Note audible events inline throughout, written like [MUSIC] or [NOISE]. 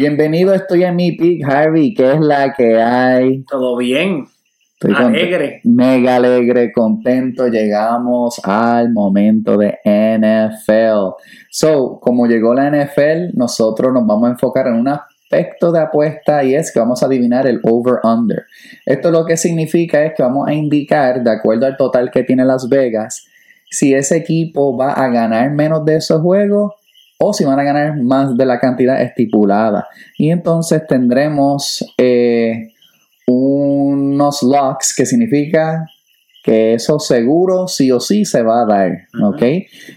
Bienvenido, estoy en mi pick, Harvey. ¿Qué es la que hay? Todo bien. Estoy Alegre. Mega alegre, contento. Llegamos al momento de NFL. So, como llegó la NFL, nosotros nos vamos a enfocar en un aspecto de apuesta y es que vamos a adivinar el over-under. Esto lo que significa es que vamos a indicar, de acuerdo al total que tiene Las Vegas, si ese equipo va a ganar menos de esos juegos o si van a ganar más de la cantidad estipulada. Y entonces tendremos eh, unos locks que significa que eso seguro sí o sí se va a dar, ¿ok?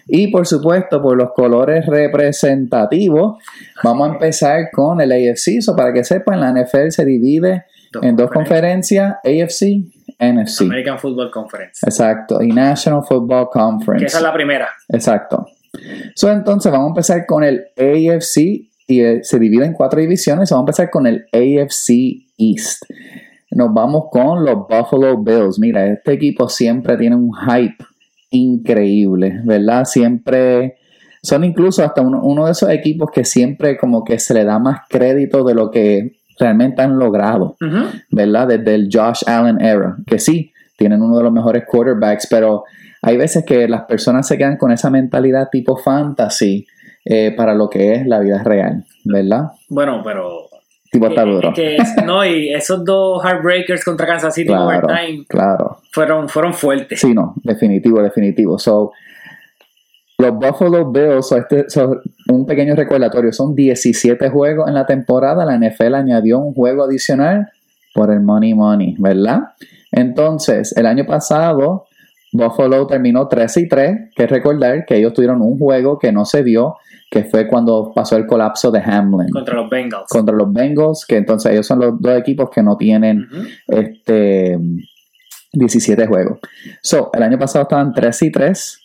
Y por supuesto, por los colores representativos, vamos a empezar con el AFC. So, para que sepan, la NFL se divide en dos conferencias, AFC, NFC. American Football Conference. Exacto, y National Football Conference. Que esa es la primera. Exacto. So, entonces vamos a empezar con el AFC y eh, se divide en cuatro divisiones. Vamos a empezar con el AFC East. Nos vamos con los Buffalo Bills. Mira, este equipo siempre tiene un hype increíble, ¿verdad? Siempre son incluso hasta uno, de esos equipos que siempre como que se le da más crédito de lo que realmente han logrado, ¿verdad? Desde el Josh Allen era, que sí, tienen uno de los mejores quarterbacks, pero hay veces que las personas se quedan con esa mentalidad tipo fantasy eh, para lo que es la vida real, ¿verdad? Bueno, pero tipo está duro. no, y esos dos Heartbreakers contra Kansas City claro, overtime claro. fueron, fueron fuertes. Sí, no, definitivo, definitivo. So, los Buffalo Bills, este, son un pequeño recordatorio, son 17 juegos en la temporada. La NFL añadió un juego adicional por el Money Money, ¿verdad? Entonces, el año pasado Buffalo terminó 3 y 3, que recordar que ellos tuvieron un juego que no se dio, que fue cuando pasó el colapso de Hamlin. Contra los Bengals. Contra los Bengals, que entonces ellos son los dos equipos que no tienen este 17 juegos. So, el año pasado estaban 3 y 3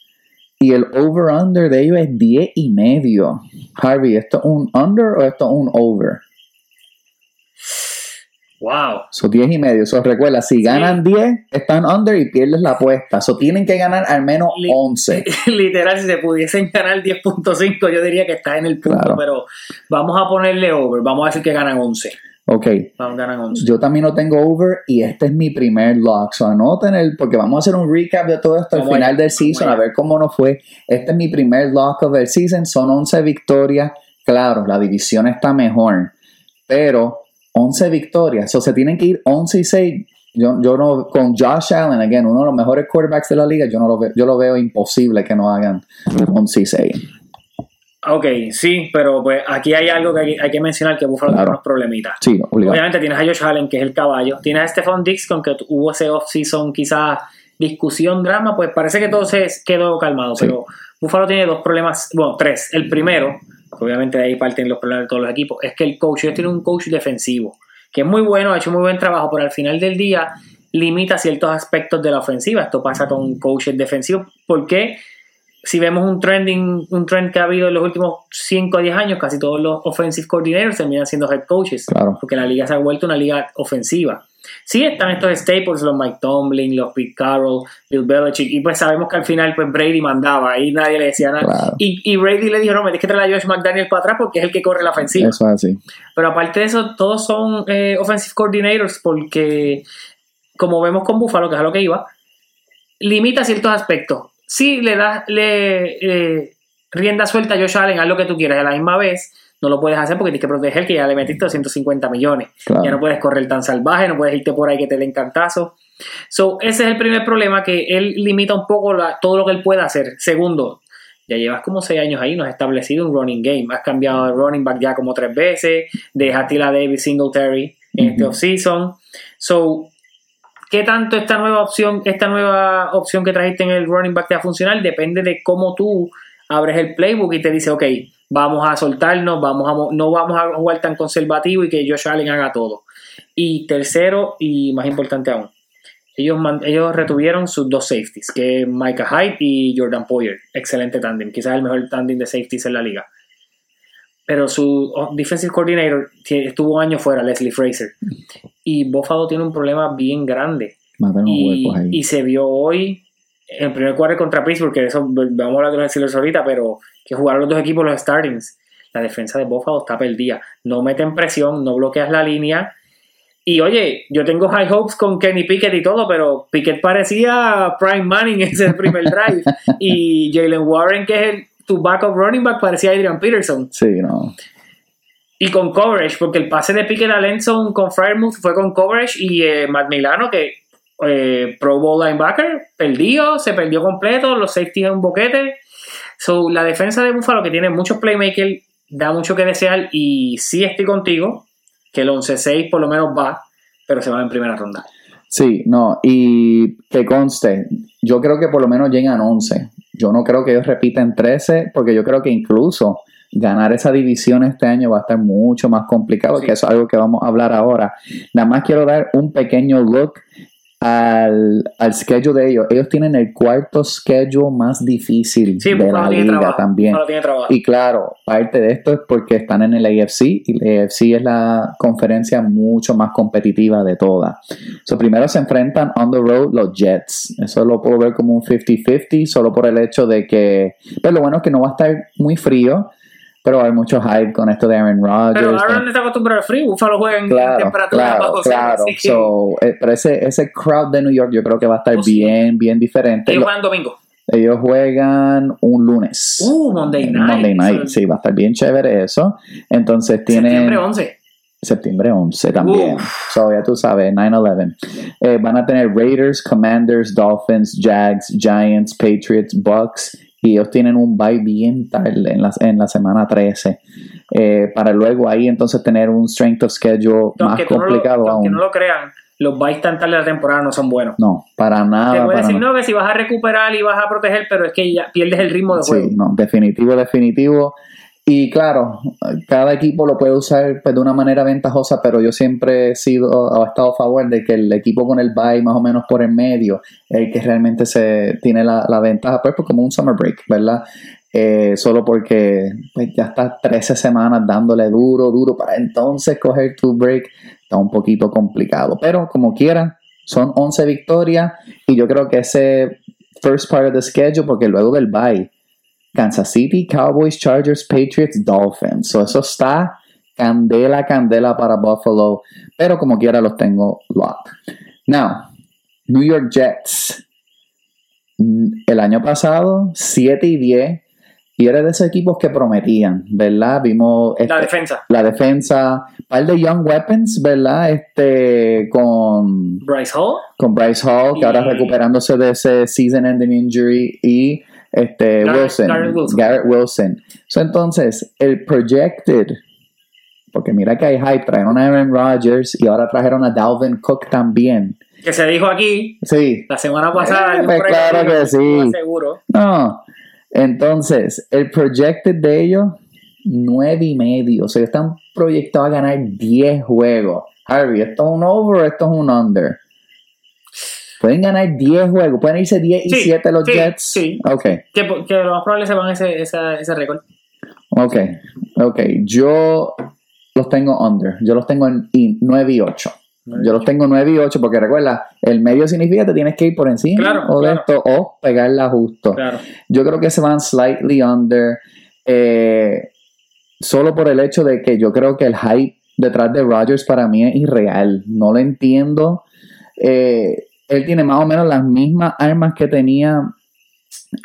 y el over-under de ellos es 10 y medio. Harvey, ¿esto es un under o esto es un over? Wow. Son 10 y medio. So, recuerda, si ganan 10, están under y pierdes la apuesta. So, tienen que ganar al menos 11. [LAUGHS] Literal, si se pudiesen ganar 10.5, yo diría que está en el punto, pero vamos a ponerle over. Vamos a decir que ganan 11. Ok. Ganan 11. Yo también lo tengo over y este es mi primer lock. So, anoten el, porque vamos a hacer un recap de todo esto al final del season, a ver cómo nos fue. Este es mi primer lock of the season. Son 11 victorias. Claro, la división está mejor, pero 11 victorias. O se tienen que ir 11 y 6. Yo, yo no, con Josh Allen, again, uno de los mejores quarterbacks de la liga, yo no lo veo, yo lo veo imposible que no hagan 11 y 6. Ok, sí, pero pues aquí hay algo que hay, que mencionar que Buffalo tiene unos problemitas. Sí, Obviamente tienes a Josh Allen, que es el caballo. Tienes a Stephon Dix, con que hubo ese off-season quizás discusión, drama, pues parece que todo se quedó calmado. Pero Buffalo tiene dos problemas, bueno, tres. El primero, obviamente de ahí parten los problemas de todos los equipos, es que el coach, ellos tienen un coach defensivo, que es muy bueno, ha hecho muy buen trabajo, pero al final del día limita ciertos aspectos de la ofensiva. Esto pasa con coaches defensivos, porque si vemos un trending, un trend que ha habido en los últimos 5 o 10 años, casi todos los offensive coordinators terminan siendo head coaches, porque la liga se ha vuelto una liga ofensiva. Sí están estos staples, los Mike Tomlin, los Pete Carroll, Bill Belichick, y pues sabemos que al final pues Brady mandaba y nadie le decía nada. Y, Brady le dijo, no, me tienes que traer a Josh McDaniel para atrás porque es el que corre la ofensiva. Eso es así. Pero aparte de eso, todos son eh, offensive coordinators porque, como vemos con Buffalo, que es a lo que iba, limita ciertos aspectos. Sí le das le, eh, rienda suelta a Josh Allen, haz lo que tú quieras, a la misma vez no lo puedes hacer porque tienes que proteger que ya le metiste 250 millones. Ya no puedes correr tan salvaje, no puedes irte por ahí que te den cantazo. So, ese es el primer problema, que él limita un poco todo lo que él puede hacer. Segundo, ya llevas como seis años ahí, no has establecido un running game. Has cambiado de running back ya como tres veces, dejaste a David Singletary en este offseason. So, ¿qué tanto esta nueva opción, esta nueva opción que trajiste en el running back te va a funcionar? Depende de cómo tú abres el playbook y te dice, ok, vamos a soltarnos, vamos a, no vamos a jugar tan conservativo y que Josh Allen haga todo. Y tercero, y más importante aún, ellos, ellos retuvieron sus dos safeties, que es Micah Hyde y Jordan Poyer. Excelente tándem, quizás el mejor tándem de safeties en la liga. Pero su defensive coordinator estuvo un año fuera, Leslie Fraser. Y Buffalo tiene un problema bien grande. Y, y, se vio hoy en primer cuarto contra Pittsburgh, que eso vamos a hablar de los ahorita, pero que jugaron los dos equipos los startings. la defensa de Buffalo está perdida. No meten presión, no bloqueas la línea. Y oye, yo tengo high hopes con Kenny Pickett y todo, pero Pickett parecía Prime Manning [LAUGHS] en ese primer drive. y Jalen Warren, que es el, tu backup running back, parecía Adrian Peterson. Sí, no. Y con coverage, porque el pase de Pickett a Lenson con Frymouth fue con coverage y eh, Matt Milano, que eh, Pro Bowl linebacker, perdió, se perdió completo, los safeties en un boquete. So, la defensa de Buffalo, que tiene muchos playmakers, da mucho que desear. Y sí estoy contigo, que el 11-6 por lo menos va, pero se va en primera ronda. Sí, no, y que conste, yo creo que por lo menos llegan 11. Yo no creo que ellos repiten 13, porque yo creo que incluso ganar esa división este año va a estar mucho más complicado, Sí. que eso es algo que vamos a hablar ahora. Nada más quiero dar un pequeño look al, al schedule de ellos. Ellos tienen el cuarto schedule más difícil Sí, de la liga trabajo. también. Y claro, parte de esto es porque están en el AFC y la AFC es la conferencia mucho más competitiva de todas. So, primero se enfrentan on the road los Jets. Eso lo puedo ver como un 50-50, solo por el hecho de que. Pero lo bueno es que no va a estar muy frío, pero hay mucho hype con esto de Aaron Rodgers. Pero Aaron está acostumbrado al frío, Buffalo juega en Claro, temperatura claro, bajo claro. So, eh, pero ese, ese crowd de New York yo creo que va a estar Oh, sí. bien, bien diferente. ellos Lo- juegan domingo. ellos juegan un lunes. Uh, Monday Night. Monday night, sí, va a estar bien chévere eso. Entonces tienen Septiembre 11. septiembre 11 también. So ya tú sabes, 9-11. Eh, van a tener Raiders, Commanders, Dolphins, Jags, Giants, Patriots, Bucks. Y ellos tienen un bye bien tarde en la, en la semana 13. Eh, para luego ahí entonces tener un strength of schedule más tú no lo, complicado aunque aún. no lo crean, los byes tan tarde de la temporada no son buenos. No, para nada. Te puedes decir, no, que si vas a recuperar y vas a proteger, pero es que ya pierdes el ritmo de juego. Sí, no, definitivo, definitivo. Y claro, cada equipo lo puede usar pues, de una manera ventajosa, pero yo siempre he sido o estado a favor de que el equipo con el bye más o menos por en medio el que realmente se tiene la, la ventaja, pues, pues, como un summer break, ¿verdad? Eh, solo porque pues, ya estás 13 semanas dándole duro, duro, para entonces coger tu break está un poquito complicado. Pero como quiera, son 11 victorias y yo creo que ese first part of the schedule, porque luego del bye, Kansas City, Cowboys, Chargers, Patriots, Dolphins. So eso está candela, candela para Buffalo, pero como quiera los tengo locked. Now, New York Jets. El año pasado, 7 y 10, y era de esos equipos que prometían, ¿verdad? Vimos La este- defensa. la defensa, par de young weapons, ¿verdad? Este, con Bryce Hall. con Bryce Hall, que Y- ahora recuperándose de ese season ending injury, y este Garrett- Wilson, Garrett Wilson. Garrett Wilson. So, entonces, el projected, porque mira que hay hype, trajeron a Aaron Rodgers y ahora trajeron a Dalvin Cook también. Que se dijo aquí Sí, la semana pasada. Eh, pues claro que sí. Seguro. no. Entonces, el projected de ellos, nueve y medio. O sea, están proyectados a ganar 10 juegos. Harvey, ¿esto es un over o esto es un under? Pueden ganar 10 juegos, pueden irse 10 y Sí, 7 los sí, Jets. sí. Ok, Que, que lo más probable se van ese, esa- ese récord. ok, ok. Yo los tengo under. Yo los tengo en y 9 y 8. Yo los tengo 9 y 8 porque recuerda, el medio significa que te tienes que ir por encima Claro, o de claro. esto o pegarla justo. Claro. Yo creo que se van slightly under. eh, solo por el hecho de que yo creo que el hype detrás de Rodgers para mí es irreal. No lo entiendo. Eh, él tiene más o menos las mismas armas que tenía.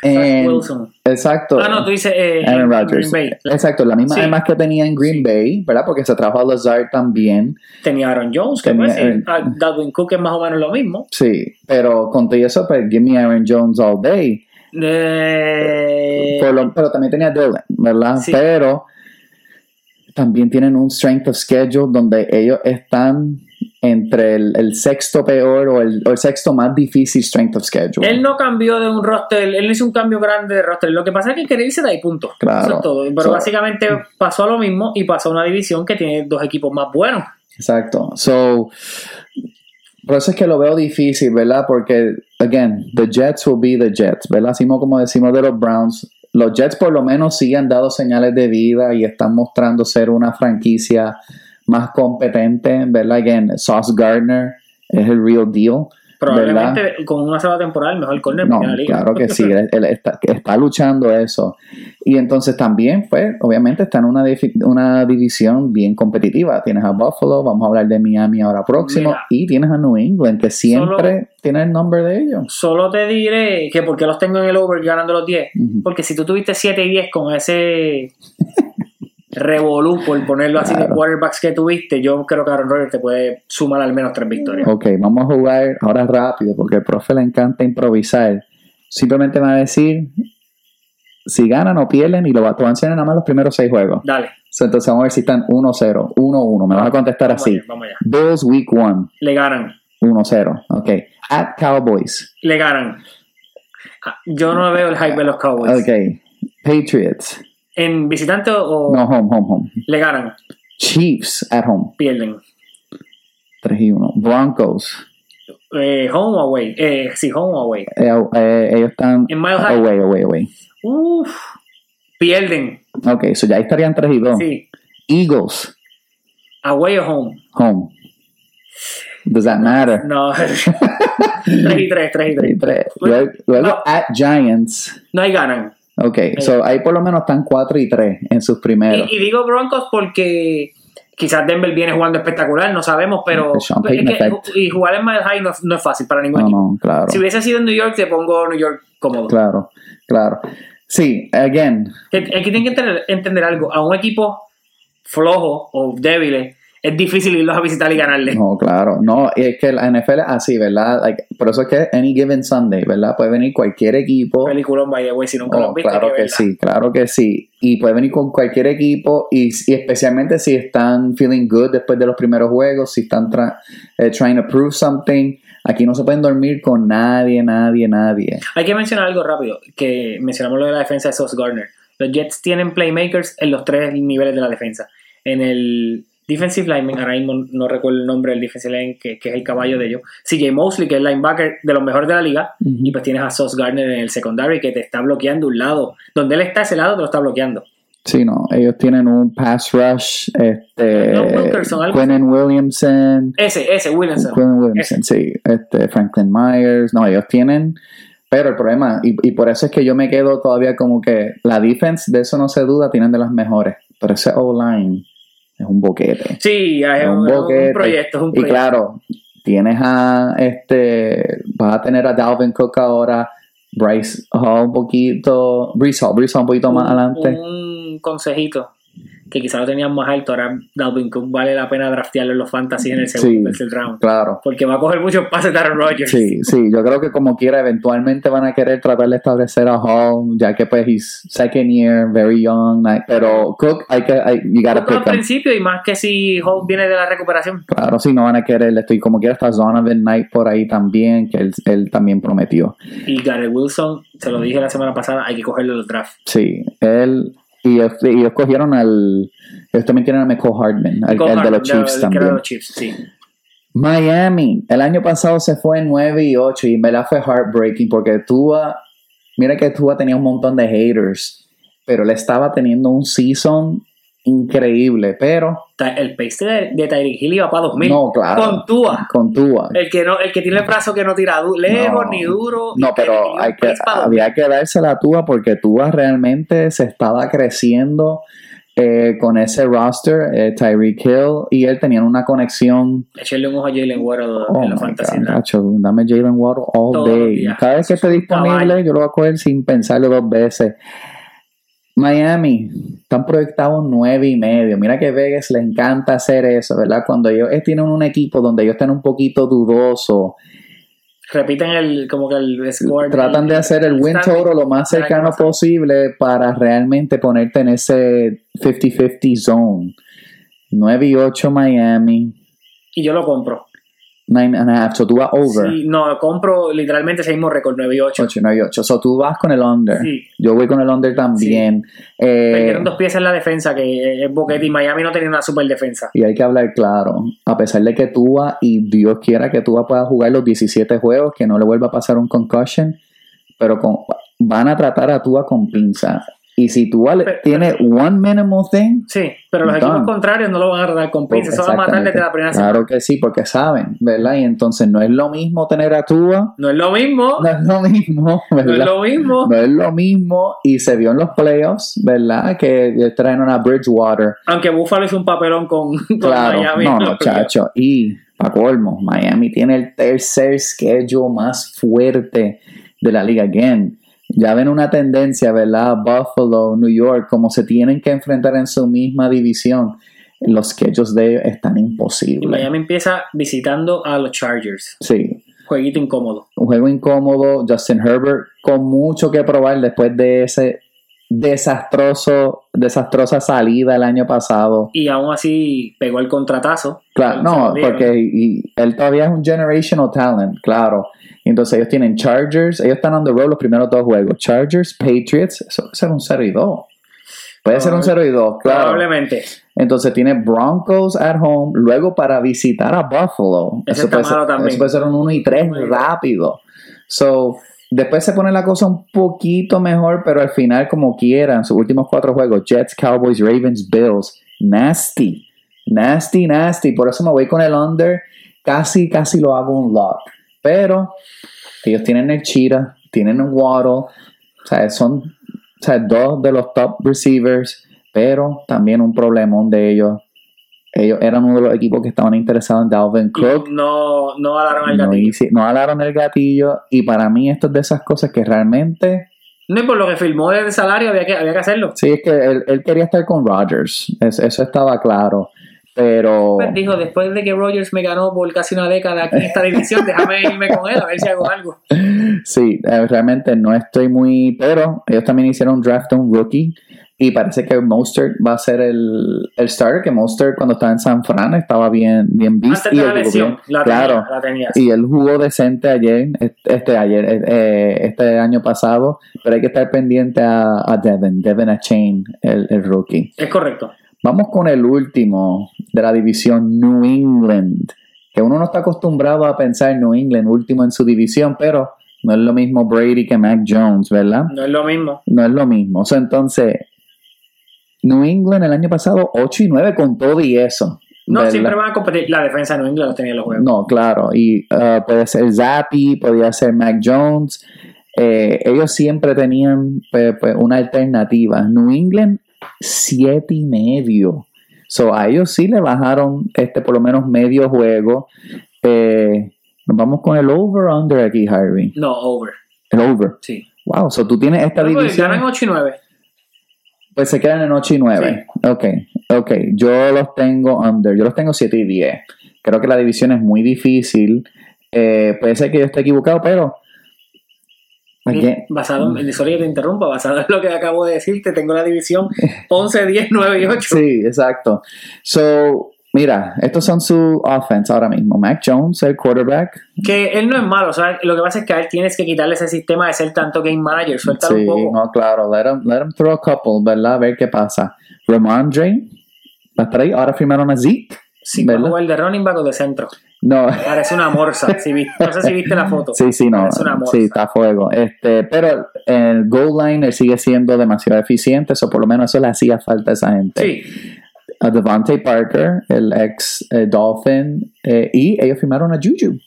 en- Wilson. exacto. Ah, no, tú dices eh, Aaron Rodgers. Green Bay. Exacto, las mismas Sí. armas que tenía en Green Bay, ¿verdad? Porque se trajo a Lazard también. Tenía Aaron Jones, que Tenía puede. Aaron- Cook es más o menos lo mismo. Sí, pero con todo eso, pues give me Aaron Jones all day. Eh, lo- pero también tenía Dylan, ¿verdad? Sí. Pero también tienen un strength of schedule donde ellos están entre el, el sexto peor o el, o el sexto más difícil strength of schedule. Él no cambió de un roster, él no hizo un cambio grande de roster. Lo que pasa es que quería irse de ahí, punto. Claro. Eso es todo. Pero So- básicamente pasó lo mismo y pasó a una división que tiene dos equipos más buenos. Exacto. So, por eso es que lo veo difícil, ¿verdad? Porque, again, the Jets will be the Jets, ¿verdad? Así como decimos de los Browns, los Jets por lo menos sí han dado señales de vida y están mostrando ser una franquicia más competente, ¿verdad? Again, Sauce Gardner es el real deal. Probablemente con una sola temporada el mejor corner No, de la liga. claro que sí, [LAUGHS] él, él está, luchando eso. Y entonces también, pues, obviamente está en una, una división bien competitiva. Tienes a Buffalo, vamos a hablar de Miami ahora próximo, Mira. y tienes a New England, que siempre tiene el nombre de ellos. Solo te diré que porque los tengo en el over ganando los 10. Ujú. Porque si tú tuviste 7 y 10 con ese [LAUGHS] revolú, por ponerlo así, de quarterbacks que tuviste, yo creo que Aaron Rodgers te puede sumar al menos 3 victorias. Ok, vamos a jugar ahora rápido, porque al profe le encanta improvisar. Simplemente va a decir si ganan o pierden, y lo va, te va a nada más los primeros seis juegos. Dale. So, entonces vamos a ver si están 1-0, 1-1. Me vas a contestar Vamos así. allá, vamos allá. Bills Week 1. Le ganan. 1-0. Ok. At Cowboys. Le ganan. Ah, Yo no veo el hype de los Cowboys. Ok. Patriots. ¿En visitante o No, home, home, home. le ganan? Chiefs at home. Pierden. 3 y 1. Broncos. Eh, home o away. Eh, sí, home o away. Eh, eh, ellos están En Mile High. away, away, away. Uf. Pierden. Ok, so ya ahí estarían 3 y 2. Sí. Eagles. Away o home. Home. Does that matter? No. [LAUGHS] 3 y 3, 3 y 3 y 3. 3. Luego, luego No. at Giants. No hay ganan. Ok, so ahí por lo menos están 4 y 3 en sus primeros. Y, y digo Broncos porque quizás Denver viene jugando espectacular, no sabemos, pero que- y jugar en Mile High no, no es fácil para ningún No, equipo. no, claro. Si hubiese sido en New York, te pongo New York cómodo. Claro, claro. Sí, again, Aquí tienen que entender, entender algo. A un equipo flojo o débil es difícil irlos a visitar y ganarle. No, claro. No, y es que la NFL es así, ¿verdad? Like, por eso es que any given Sunday, ¿verdad? Puede venir cualquier equipo. Peliculón, by the way, si nunca lo Oh, han visto. claro que sí, claro que sí. Y puede venir con cualquier equipo y, y especialmente si están feeling good después de los primeros juegos, si están tra- eh, trying to prove something. Aquí no se pueden dormir con nadie, nadie, nadie. Hay que mencionar algo rápido, que mencionamos lo de la defensa de Sauce Gardner. Los Jets tienen playmakers en los tres niveles de la defensa. En el defensive lineman, ahora mismo no recuerdo el nombre del defensive line, que, que es el caballo de ellos. CJ Mosley, que es el linebacker de los mejores de la liga. Y pues tienes a Sauce Gardner en el secondary, que te está bloqueando un lado. Donde él está, ese lado te lo está bloqueando. Sí, no, ellos tienen un pass rush, este, No, Wilkerson, Quinnen Williamson, Ese, ese, Williamson. Quinn Williamson, sí, este, Franklin Myers, no, ellos tienen, pero el problema, y, y por eso es que yo me quedo todavía como que la defense, de eso no se duda, tienen de las mejores, pero ese O-line es un boquete. Sí, es un, un es un proyecto, es un Y proyecto. claro, tienes a este, vas a tener a Dalvin Cook ahora, Bryce Hall un poquito, Brees Hall, Brees Hall un poquito más Un- adelante. Un consejito que quizá lo tenían más alto. Ahora Dalvin Cook vale la pena draftearlo en los fantasy en el segundo Sí. tercer round. Claro. Porque va a coger muchos pases de Aaron Rodgers. Sí, sí, yo creo que como quiera, eventualmente van a querer tratar de establecer a Hall, ya que pues he's second year, very young, pero Cook, hay que, hay, you gotta al principio y más que si Holt viene de la recuperación. Claro, sí, no van a querer esto, y como quiera está Donovan Knight por ahí también, que él, él también prometió. Y Garrett Wilson, se lo dije la semana pasada, hay que cogerlo los draft. Sí, él, y ellos, ellos cogieron al, ellos también tienen a Michael Hartman, al- el, de los Chiefs el de también. los Chiefs, sí. Miami, el año pasado se fue en 9 y 8 y en verdad fue heartbreaking porque Tua, mira que Tua tenía un montón de haters, pero él estaba teniendo un season increíble, pero El pace de, de Tyreek Hill iba para 2000. no, claro, Con Tua. con Tua. El que, no, el que tiene el brazo que no tira lejos No. ni duro. No, pero hay que, pace pa' 2000. había que dársela a Tua porque Tua realmente se estaba creciendo eh, con ese roster, eh, Tyreek Hill y él tenían una conexión Echarle un ojo a Jalen Waddle Oh en la. God, draft. Nacho, dame Jalen Waddle all day. Cada vez que esté disponible, yo lo voy a coger sin pensarlo dos veces. Miami, están proyectados nueve y medio. Mira que Vegas le encanta hacer eso, ¿verdad? Cuando ellos eh, tienen un equipo donde ellos están un poquito dudosos, Repiten el, como que el score. tratan de hacer el win total lo más cercano posible para realmente ponerte en ese 50-50 zone. 9 y 8 Miami, Y yo lo compro. 9 and a half. So tú vas over. Sí, no, compro literalmente ese mismo récord, 9 y 8. 8, 9 y 8. So tú vas con el under. Sí. Yo voy con el under también. Eh, Perdieron dos piezas en la defensa, que es Boquete y Miami no tenía una super defensa. y hay que hablar claro. A pesar de que Tua, y Dios quiera que Tua pueda jugar los 17 juegos, que no le vuelva a pasar un concussion, pero con- van a tratar a Tua con pinza. Y si tú Pero- tienes one minimal thing, Sí, pero los Done. equipos contrarios no lo van a dar con pinza. Eso va a matar desde la primera semana. Claro que sí, porque saben, ¿verdad? Y entonces no es lo mismo tener a Tua, No es lo mismo. no es lo mismo, [LAUGHS] No ¿verdad? es lo mismo. No es lo mismo y se vio en los playoffs, ¿verdad? Que traen una Bridgewater. Aunque Buffalo hizo un papelón con, [LAUGHS] con Claro, Miami. no, no, chacho. Y, para colmo, Miami tiene el tercer schedule más fuerte de la liga. Again, ya ven una tendencia, ¿verdad? Buffalo, New York, como se tienen que enfrentar en su misma división. Los schedules de ellos están Y imposibles. Miami empieza visitando a los Chargers. Sí, Jueguito incómodo. un juego incómodo. Justin Herbert con mucho que probar después de ese desastroso, desastrosa salida el año pasado. Y aún así pegó el contratazo. Claro, no, dieron. porque y- él todavía es un generational talent, claro. Entonces ellos tienen Chargers, ellos están on the road los primeros dos juegos. Chargers, Patriots, eso puede ser un 0 y 2. Puede ser un 0 y 2, claro. Probablemente. Entonces tiene Broncos at home, luego para visitar a Buffalo. Ese eso, está puede ser, malo también. eso puede ser un 1 y 3 Muy bien. rápido. So, después se pone la cosa un poquito mejor, pero al final, como quieran, sus últimos cuatro juegos: Jets, Cowboys, Ravens, Bills. Nasty. Nasty, nasty. Por eso me voy con el under. Casi, casi lo hago un lock. Pero ellos tienen el Cheetah, tienen el Waddle. O sea, son dos de los top receivers, pero también un problemón de ellos. Ellos eran uno de los equipos que estaban interesados en Dalvin Cook. No, no alaron el No, gatillo. no alaron el gatillo. Y para mí, esto es de esas cosas que realmente. No, y por lo que filmó el salario había que, había que hacerlo. Sí, es que él, él quería estar con Rodgers. Es- eso estaba claro. Pero. Pues dijo, después de que Rogers me ganó por casi una década aquí en esta división, [LAUGHS] déjame irme con él a ver si hago algo. Sí, eh, realmente no estoy muy. Pero ellos también hicieron un draft de un rookie. Y parece que Mostert va a ser el, el starter. Que Mostert, cuando estaba en San Fran, estaba bien, bien visto. Y la lesión, bien. la claro. tenía, la tenías. Y él jugó decente ayer, este ayer, eh, este año pasado, pero hay que estar pendiente a, a Devin, Devin a Chain, el, el rookie. Es correcto. Vamos con el último de la división New England, que uno no está acostumbrado a pensar New England último en su división, pero no es lo mismo Brady que Mac Jones, ¿verdad? No es lo mismo. No es lo mismo. O sea, entonces, New England el año pasado 8 y 9 con todo y eso. No, ¿verdad? siempre van a competir. La defensa de New England los tenía en los juegos. No, claro. Y uh, puede ser Zappi, podía ser Mac Jones. Eh, ellos siempre tenían pues, pues, una alternativa. New England, siete y medio. So, a ellos sí le bajaron este por lo menos medio juego. Eh, nos vamos con el over-under aquí, Harvey. No, over. El over. Sí. Wow, so tú tienes esta No, pues, división. ganan 8 y 9. Pues se quedan en 8 y 9. Ok, ok. Yo los tengo under. Yo los tengo 7 y 10. Creo que la división es muy difícil. Eh, puede ser que yo esté equivocado, pero. again, Basado en, sorry que te interrumpa, basado en lo que acabo de decirte, tengo la división 11, 10, 9 y 8. sí, exacto. So, mira, estos son su offense ahora mismo. Mac Jones, el quarterback. Que él no es malo, ¿sabes? Lo que pasa es que a él tienes que quitarle ese sistema de ser tanto game manager, suéltalo Sí, un poco. no, claro. Let him, let him throw a couple, ¿verdad? A ver qué pasa. Ramondre, va a estar ahí. Ahora firmaron a Zeke. Sí, ¿verdad? jugar de running back o de centro. No. Parece una morsa. si viste- no sé si viste la foto. Sí, sí, no. Parece una morsa. Sí, está a fuego. Este, pero el goal line él sigue siendo demasiado eficiente, o por lo menos eso le hacía falta a esa gente. Sí, A Devontae Parker, el ex eh, Dolphin, eh, y ellos firmaron a Juju,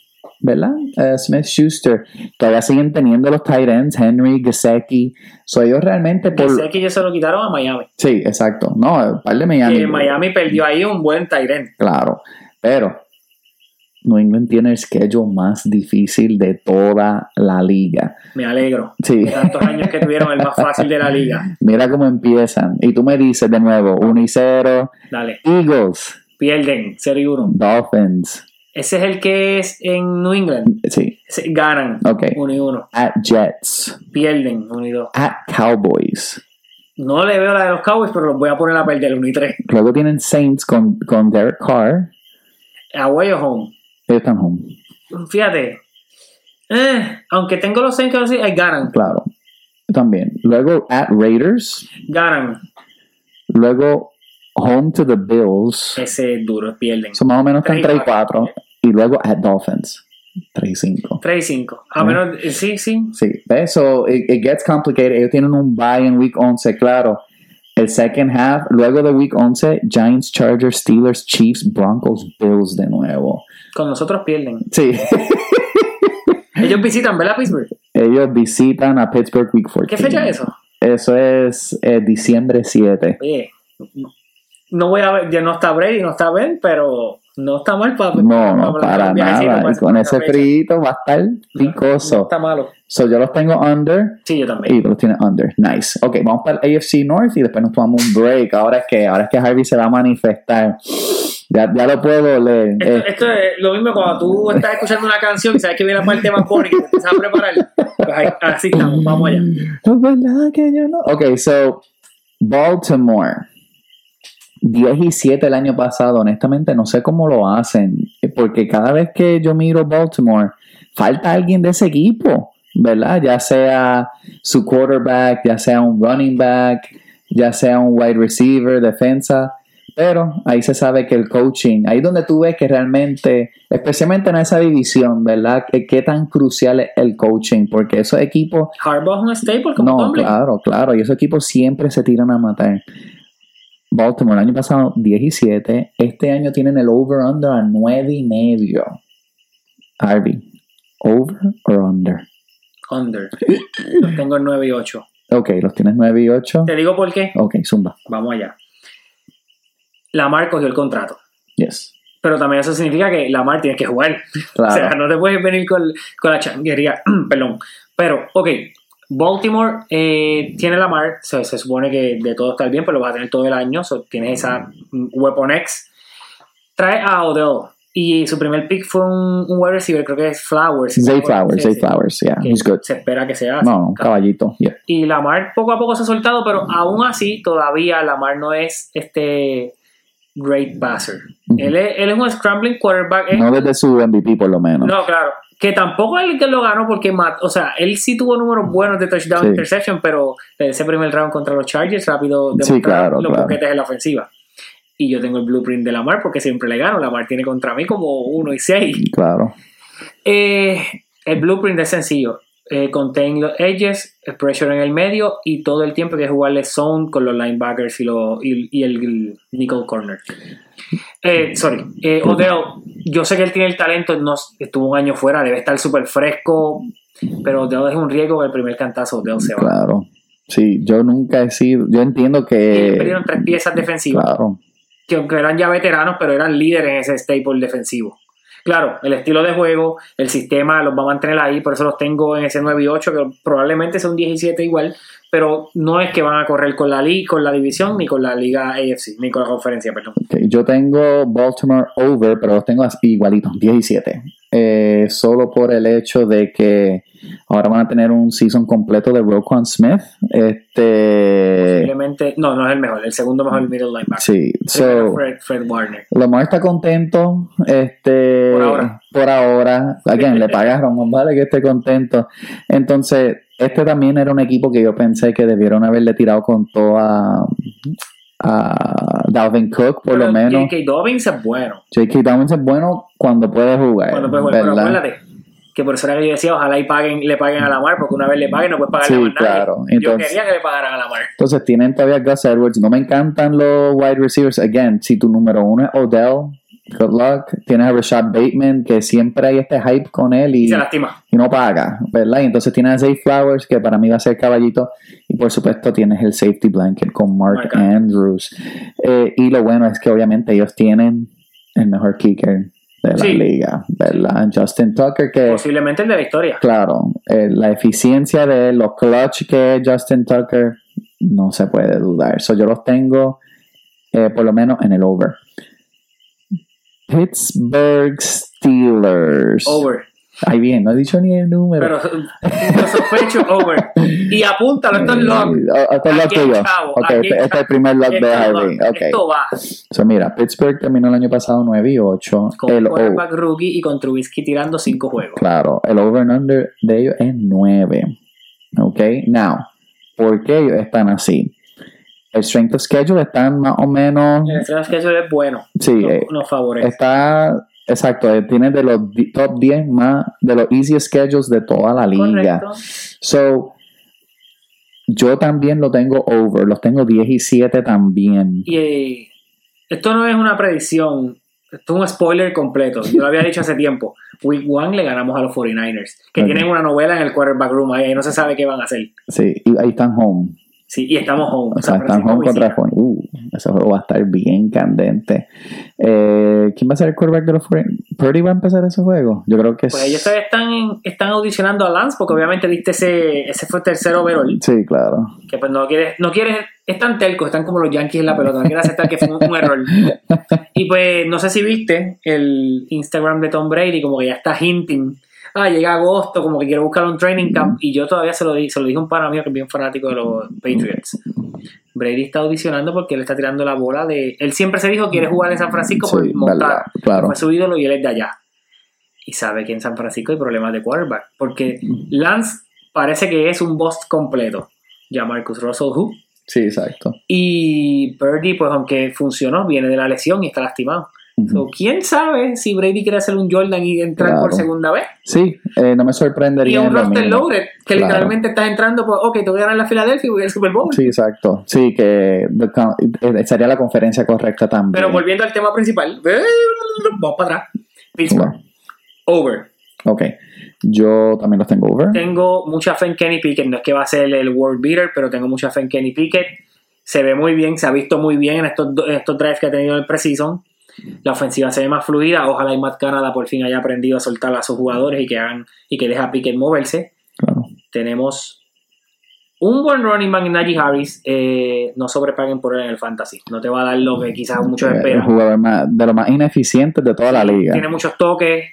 ¿verdad? Eh, Smith Schuster. Todavía siguen teniendo los tight ends, Henry, Gesecki. So ellos realmente por. que ellos se lo quitaron a Miami. Sí, exacto. No, el par de Miami. Que Miami perdió ahí un buen Tyrant. Claro. Pero New England tiene el schedule más difícil de toda la liga. Me alegro. Sí. De tantos años que tuvieron el más fácil de la liga. [LAUGHS] Mira cómo empiezan. Y tú me dices de nuevo, 1 y 0. Dale. Eagles, Pierden 0 y 1. Dolphins. Ese es el que es en New England. Sí, ganan ok. 1 y 1. At Jets. Pierden 1 y 2. At Cowboys. No le veo la de los Cowboys, pero los voy a poner a perder 1 y 3. Luego tienen Saints con, con Derek Carr. Away o home. Ellos están home, Fíjate. Eh, aunque tengo los Saints los eh, ganan. claro. También. Luego at Raiders. Ganan. Luego home to the Bills. Ese es duro, pierden. Son más o menos están 3 Tres y y 4. Y luego at Dolphins. 3 y 5. 3 y 5. A Ah. menos, eh, sí, sí. Sí, eso, it, it gets complicated. Ellos tienen un bye en week 11, claro. El second half, luego de week 11, Giants, Chargers, Steelers, Chiefs, Broncos, Bills de nuevo. Con nosotros pierden. Sí, [LAUGHS] Ellos visitan, ¿verdad, Pittsburgh? ellos visitan a Pittsburgh week 14. ¿Qué fecha es eso? Eso es eh, diciembre 7. Oye, no voy a ver, ya no está Brady, no está Ben, pero no está mal para. No, no, para nada. Y con ese frito va a estar No picoso. está malo. So yo los tengo under Sí, yo también. y tú los tienes under. Nice. Ok, vamos para el AFC North y después nos tomamos un break. Ahora es que, ahora es que Harvey se va a manifestar. Ya, ya lo puedo leer. Esto, Eh, esto es lo mismo cuando tú estás escuchando una canción y sabes que viene la parte más y que te empiezas a preparar. Pues así estamos, vamos allá. Es verdad que yo no. Ok, so Baltimore. 10 y 7 el año pasado, honestamente no sé cómo lo hacen, porque cada vez que yo miro Baltimore, falta alguien de ese equipo, ¿verdad? Ya sea su quarterback, ya sea un running back, ya sea un wide receiver, defensa, pero ahí se sabe que el coaching, ahí es donde tú ves que realmente, especialmente en esa división, ¿verdad? Que qué tan crucial es el coaching, porque esos equipos Harbaugh es un staple como no, Tomlin. claro, claro. Y esos equipos siempre se tiran a matar. Baltimore, el año pasado 17. Este año tienen el over-under a 9 y medio. Harvey, ¿over or under? Under. Los tengo en 9 y 8. Ok, los tienes 9 y 8. Te digo por qué. Ok, zumba. Vamos allá. Lamar cogió el contrato. Yes. Pero también eso significa que Lamar tiene que jugar. Claro. [LAUGHS] O sea, no te puedes venir con, con la changuería. [CLEARS THROAT] Perdón. Pero, ok. Baltimore eh, tiene Lamar. Se, se supone que de todo está bien, pero lo va a tener todo el año. So, tienes esa mm, Weapon X. Trae a Odell. Y su primer pick fue un, un wide receiver, creo que es Flowers. Zay Flowers, Zay. Flowers, yeah, he's good. Se espera que sea. No, un caballito, yeah. Y Lamar poco a poco se ha soltado, pero aún así todavía Lamar no es este great passer. Él, es, él es un scrambling quarterback. es- No desde su MVP por lo menos. no, claro. Que tampoco es el que lo ganó porque, o sea, él sí tuvo números buenos de touchdown Sí. interception, pero ese primer round contra los Chargers rápido Sí, demostraron claro, los claro. en la ofensiva. Y yo tengo el blueprint de Lamar porque siempre le gano. Lamar tiene contra mí como 1 y 6. Claro. Eh, el blueprint es sencillo. Eh, contain los edges, el pressure en el medio y todo el tiempo hay que jugarle zone con los linebackers y, lo- y, y el, el nickel corner. Eh, sorry, eh, Odell, yo sé que él tiene el talento, no, estuvo un año fuera, debe estar súper fresco, pero Odell es un riesgo que el primer cantazo Odell se va. Claro. Sí, yo nunca he sido. Yo entiendo que. perdieron tres piezas defensivas. Claro. que aunque eran ya veteranos, pero eran líderes en ese staple defensivo. Claro, el estilo de juego, el sistema los va a mantener ahí, por eso los tengo en ese 9 y 8, que probablemente sea un 17 igual, pero no es que van a correr con la liga, con la división, ni con la liga AFC, ni con la conferencia, perdón. Yo tengo Baltimore over, pero los tengo así igualitos, 17. Eh, solo por el hecho de que ahora van a tener un season completo de Roquan Smith. Este. Posiblemente, no, no es el mejor, el segundo mejor middle linebacker. Sí, so. Fred, Fred Warner. Lamar está contento. Este. Por ahora. Por ahora. Again, le pagaron, más vale que esté contento. Entonces, este también era un equipo que yo pensé que debieron haberle tirado con todo a. a Dalvin Cook, por lo Pero menos. J.K. Dobbins es bueno, J.K. Dobbins es bueno cuando puede jugar. cuando puede jugar, pero ¿verdad? acuérdate que por eso era que yo decía, ojalá y paguen, le paguen a Lamar, porque una vez le paguen no puedes pagarle Sí, a nadie. claro. Yo Entonces- quería que le pagaran a Lamar. Entonces tienen todavía Gus Edwards. No me encantan los wide receivers. Again, si tu número uno es Odell, good luck. Tienes a Rashad Bateman, que siempre hay este hype con él y, se lastima. y no paga, ¿verdad? Y entonces tienes a Zay Flowers, que para mí va a ser caballito. Y por supuesto tienes el safety blanket con Mark, Andrews. Eh, y lo bueno es que obviamente ellos tienen el mejor kicker de la Sí. liga, ¿verdad? Justin Tucker, que... Posiblemente el de la historia. Claro, eh, la eficiencia de los clutch que es Justin Tucker, no se puede dudar. So, yo los tengo eh, por lo menos en el over. Pittsburgh Steelers. Over. Ahí bien, no he dicho ni el número. Pero lo sospecho, over. Y apúntalo, esto es lock. Oh, esto es lock tuyo. Ok, este, es el primer lock de Harvey. va, Ok. esto va. So, mira, Pittsburgh terminó el año pasado 9 y 8. Con El, quarterback rookie y con Trubisky tirando cinco juegos. Claro, el over and under de ellos es 9. Ok, now, ¿por qué ellos están así? El strength of schedule están más o menos. El strength schedule es bueno. Sí, Nos, eh, nos favorece. está Exacto, eh, tiene de los top 10 más de los easiest schedules de toda la liga. Correcto. So, yo también lo tengo over, los tengo 10 y 7 también. Y eh, esto no es una predicción, esto es un spoiler completo. Yo lo había dicho hace tiempo. Week 1 le ganamos a los 49ers, que tienen una novela en el quarterback room, ahí no se sabe qué van a hacer. Sí, y ahí están home. Sí, y estamos home. O sea, están home contra. Juan. Uh, ese juego va a estar bien candente. Eh, ¿Quién va a ser el quarterback de los 49ers? ¿Purdy va a empezar ese juego? Yo creo que Pues ellos sí. están, están audicionando a Lance porque obviamente diste ese, ese fue tercero overall. Sí, claro. Que pues no quieres, no quieres, están telcos, están como los Yankees en la pelota, no quieres aceptar que fue un, un error. [LAUGHS] Y pues no sé si viste el Instagram de Tom Brady, como que ya está hinting. Ah, llega agosto, como que quiere buscar un training camp. Y yo todavía se lo, di, se lo dije a un pana mío que es bien fanático de los Patriots. Brady está audicionando porque él está tirando la bola de. Él siempre se dijo que quiere jugar en San Francisco por Sí, montar. verdad, claro. Fue su ídolo y él es de allá. Y sabe que en San Francisco hay problemas de quarterback. Porque Lance parece que es un boss completo. Ya Marcus Russell, who? Sí, exacto. Y Purdy, pues aunque funcionó, viene de la lesión y está lastimado. So, ¿Quién sabe si Brady quiere hacer un Jordan y entrar Claro. por segunda vez? Sí, eh, no me Y sorprendería. un en lo roster loaded, que Claro. literalmente estás entrando por, ok, te voy a ganar la Filadelfia y voy al Super Bowl. Sí, exacto. Sí, que con- eh, la conferencia correcta también. Pero volviendo al tema principal, vamos para atrás. Pittsburgh, Bueno, over. ok. Yo también los tengo over. Tengo mucha fe en Kenny Pickett. No es que va a ser el world beater, pero tengo mucha fe en Kenny Pickett. Se ve muy bien, se ha visto muy bien en estos, en estos drives que ha tenido en el preseason. La ofensiva se ve más fluida. Ojalá y Matt Canada por fin haya aprendido a soltar a sus jugadores y que hagan y que deje a Pickett moverse. Claro. Tenemos un buen running back en Najee Harris. Eh, no sobrepaguen por él en el fantasy. No te va a dar lo que quizás muchos Eh, El esperan. jugador de los más ineficientes de toda la liga. Tiene muchos toques.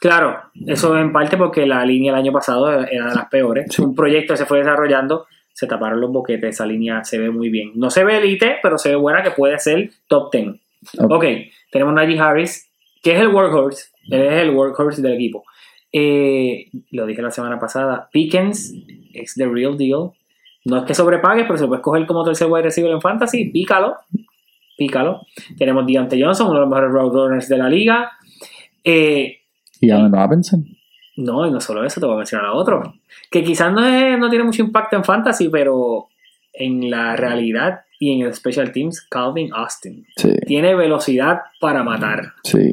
Claro, eso en parte porque la línea el año pasado era de las peores. Sí. Un proyecto se fue desarrollando, se taparon los boquetes, esa línea se ve muy bien. No se ve elite, pero se ve buena que puede ser top 10. Ok. Ok, tenemos Najee Harris, que es el workhorse, él es el workhorse del equipo. Eh, lo dije la semana pasada, Pickens es the real deal. No es que sobrepague, pero se puede escoger como tercer wide receiver en fantasy, pícalo, pícalo. Tenemos Deontay Johnson, uno de los mejores road runners de la liga. Eh, Y Allen Robinson. no, y no solo eso, te voy a mencionar a otro. Que quizás no, es- no tiene mucho impacto en fantasy, pero en la realidad y en el special teams, Calvin Austin. Sí, Tiene velocidad para matar. sí.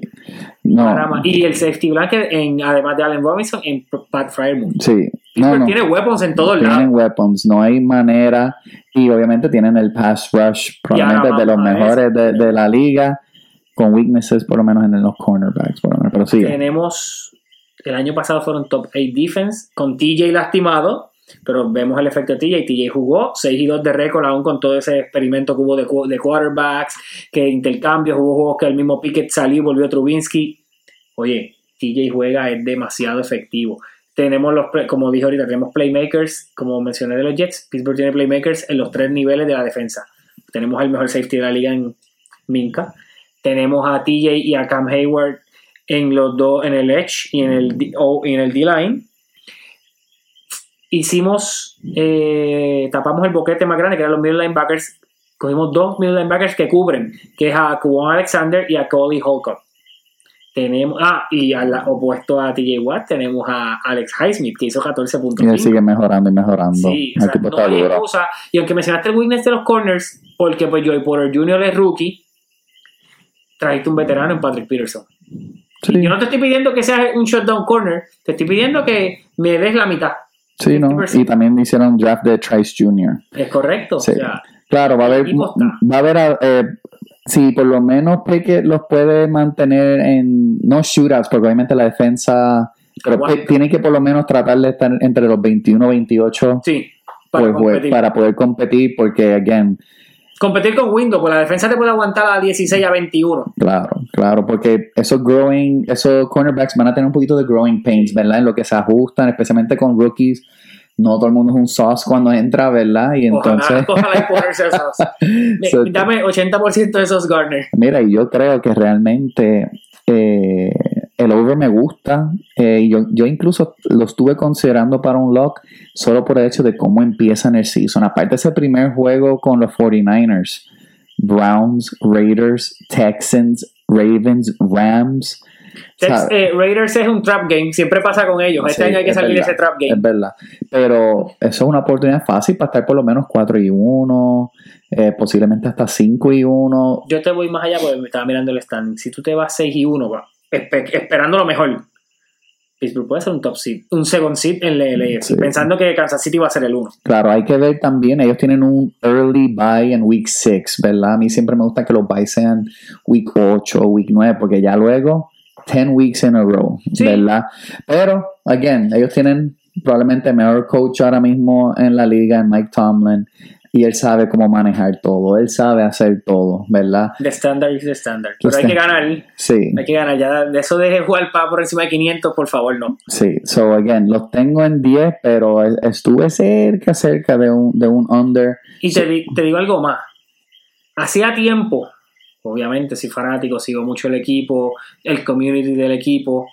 No. Para ma- y el safety blanket, en, además de Allen Robinson, en Pat Fryermuth. Sí. No, no. Tiene weapons en todos Tienen lados. weapons, no hay manera. Y obviamente tienen el pass rush, probablemente de los mejores de, de la liga, con weaknesses por lo menos en los cornerbacks. Por lo menos. Pero sí, Tenemos, el año pasado fueron top 8 defense, con TJ lastimado, pero vemos el efecto de TJ. TJ jugó 6 y 2 de récord, aún con todo ese experimento que hubo de, quarterbacks, que intercambios, hubo juegos que el mismo Pickett salió y volvió Trubinsky. Oye, TJ juega, es demasiado efectivo. Tenemos los, como dije ahorita, tenemos playmakers, como mencioné de los Jets, Pittsburgh tiene playmakers en los tres niveles de la defensa. Tenemos el mejor safety de la liga en Minka. Tenemos a TJ y a Cam Hayward en los dos, en el edge y en el, D- o en el D-line. Hicimos, eh, tapamos el boquete más grande que eran los middle linebackers. Cogimos dos middle linebackers que cubren, que es a Kuwan Alexander y a Cody Holcomb. Tenemos, ah, y al opuesto a TJ Watt tenemos a Alex Highsmith, que hizo 14.5. y él sigue mejorando y mejorando. Sí, o el sea, tipo no hay excusa. Y aunque mencionaste el weakness de los corners, porque pues Joey Porter Jr. es rookie, trajiste un veterano en Patrick Peterson. Sí, Yo no te estoy pidiendo que seas un shutdown corner, te estoy pidiendo que me des la mitad. Sí, ¿no? 50%. Y también hicieron un draft de Trice Jr. Es correcto. Sí. O sea, Claro, va a haber, va a haber, eh, si por lo menos Pickett los puede mantener en, no shootouts, porque obviamente la defensa, pero Aguanta. Pick- tienen que por lo menos tratar de estar entre los 21 28 sí, para pues, pues, competir. para poder competir, porque, again, Competir con Windows, pues la defensa te puede aguantar a 16 a 21. claro, claro, porque esos growing, esos cornerbacks van a tener un poquito de growing pains, ¿verdad? En lo que se ajustan, especialmente con rookies. No todo el mundo es un sauce cuando entra, ¿verdad? Y entonces, Ojalá, [LAUGHS] ojalá y [LAUGHS] Dame 80% de esos Garner. Mira, y yo creo que realmente eh, el over me gusta. eh, yo, yo incluso lo estuve considerando para un lock solo por el hecho de cómo empiezan el season. Aparte de ese primer juego con los 49ers, Browns, Raiders, Texans, Ravens, Rams. Eh, Raiders es un trap game, siempre pasa con ellos. Este Sí, año hay que es salir de ese trap game. Es verdad. Pero eso es una oportunidad fácil para estar por lo menos 4 y 1, eh, posiblemente hasta 5 y 1. Yo te voy más allá porque me estaba mirando el stand. Si tú te vas 6 y 1, va, espe- esperando lo mejor, Pittsburgh puede ser un top seed, un second seed en la Sí. pensando que Kansas City va a ser el 1. Claro, hay que ver también, ellos tienen un early buy en week 6, ¿verdad? A mí siempre me gusta que los buys sean week 8 o week 9, porque ya luego 10 weeks in a row, Sí. ¿verdad? Pero, again, ellos tienen probablemente el mejor coach ahora mismo en la liga, en Mike Tomlin, y él sabe cómo manejar todo, él sabe hacer todo, ¿verdad? De estándar es de estándar. Pero hay que ganar, Sí, hay que ganar. Ya de eso de jugar para por encima de 500, por favor, no. sí. So, again, los tengo en 10, pero estuve cerca, cerca de un, de un under. Y te, te digo algo más. Hacía tiempo, obviamente, soy fanático, sigo mucho el equipo, el community del equipo.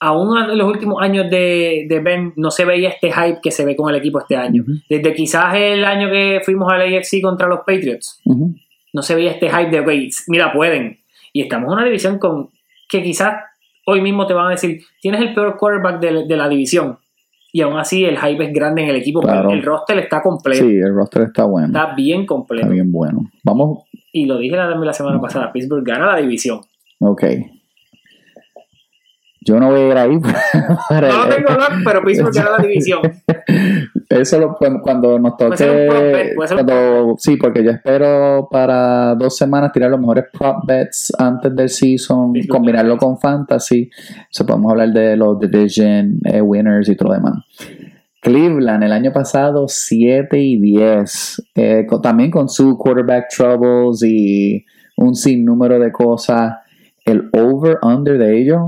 Aún en los últimos años de, de Ben no se veía este hype que se ve con el equipo este año. Desde quizás el año que fuimos al AFC contra los Patriots, no se veía este hype de, "Wey, mira, pueden. Y estamos en una división con que quizás hoy mismo te van a decir, tienes el peor quarterback de, de la división. Y aún así el hype es grande en el equipo, Claro. el roster está completo. Sí, el roster está bueno. Está bien completo. Está bien bueno. Vamos, Y lo dije la, también la semana pasada, Pittsburgh gana la división. ok. Yo no voy a ir ahí. [LAUGHS] para- No lo tengo lock, pero Pittsburgh [LAUGHS] gana la división. Eso lo, cuando, cuando nos Puede ser un prop toque. bet, cuando- sí, porque yo espero para dos semanas tirar los mejores prop bets antes del season, Pittsburgh combinarlo con fantasy. So podemos hablar de los division eh, winners y todo lo demás. Cleveland el año pasado 7 y 10. eh, con- también con su quarterback troubles y un sinnúmero de cosas. El over-under de ellos,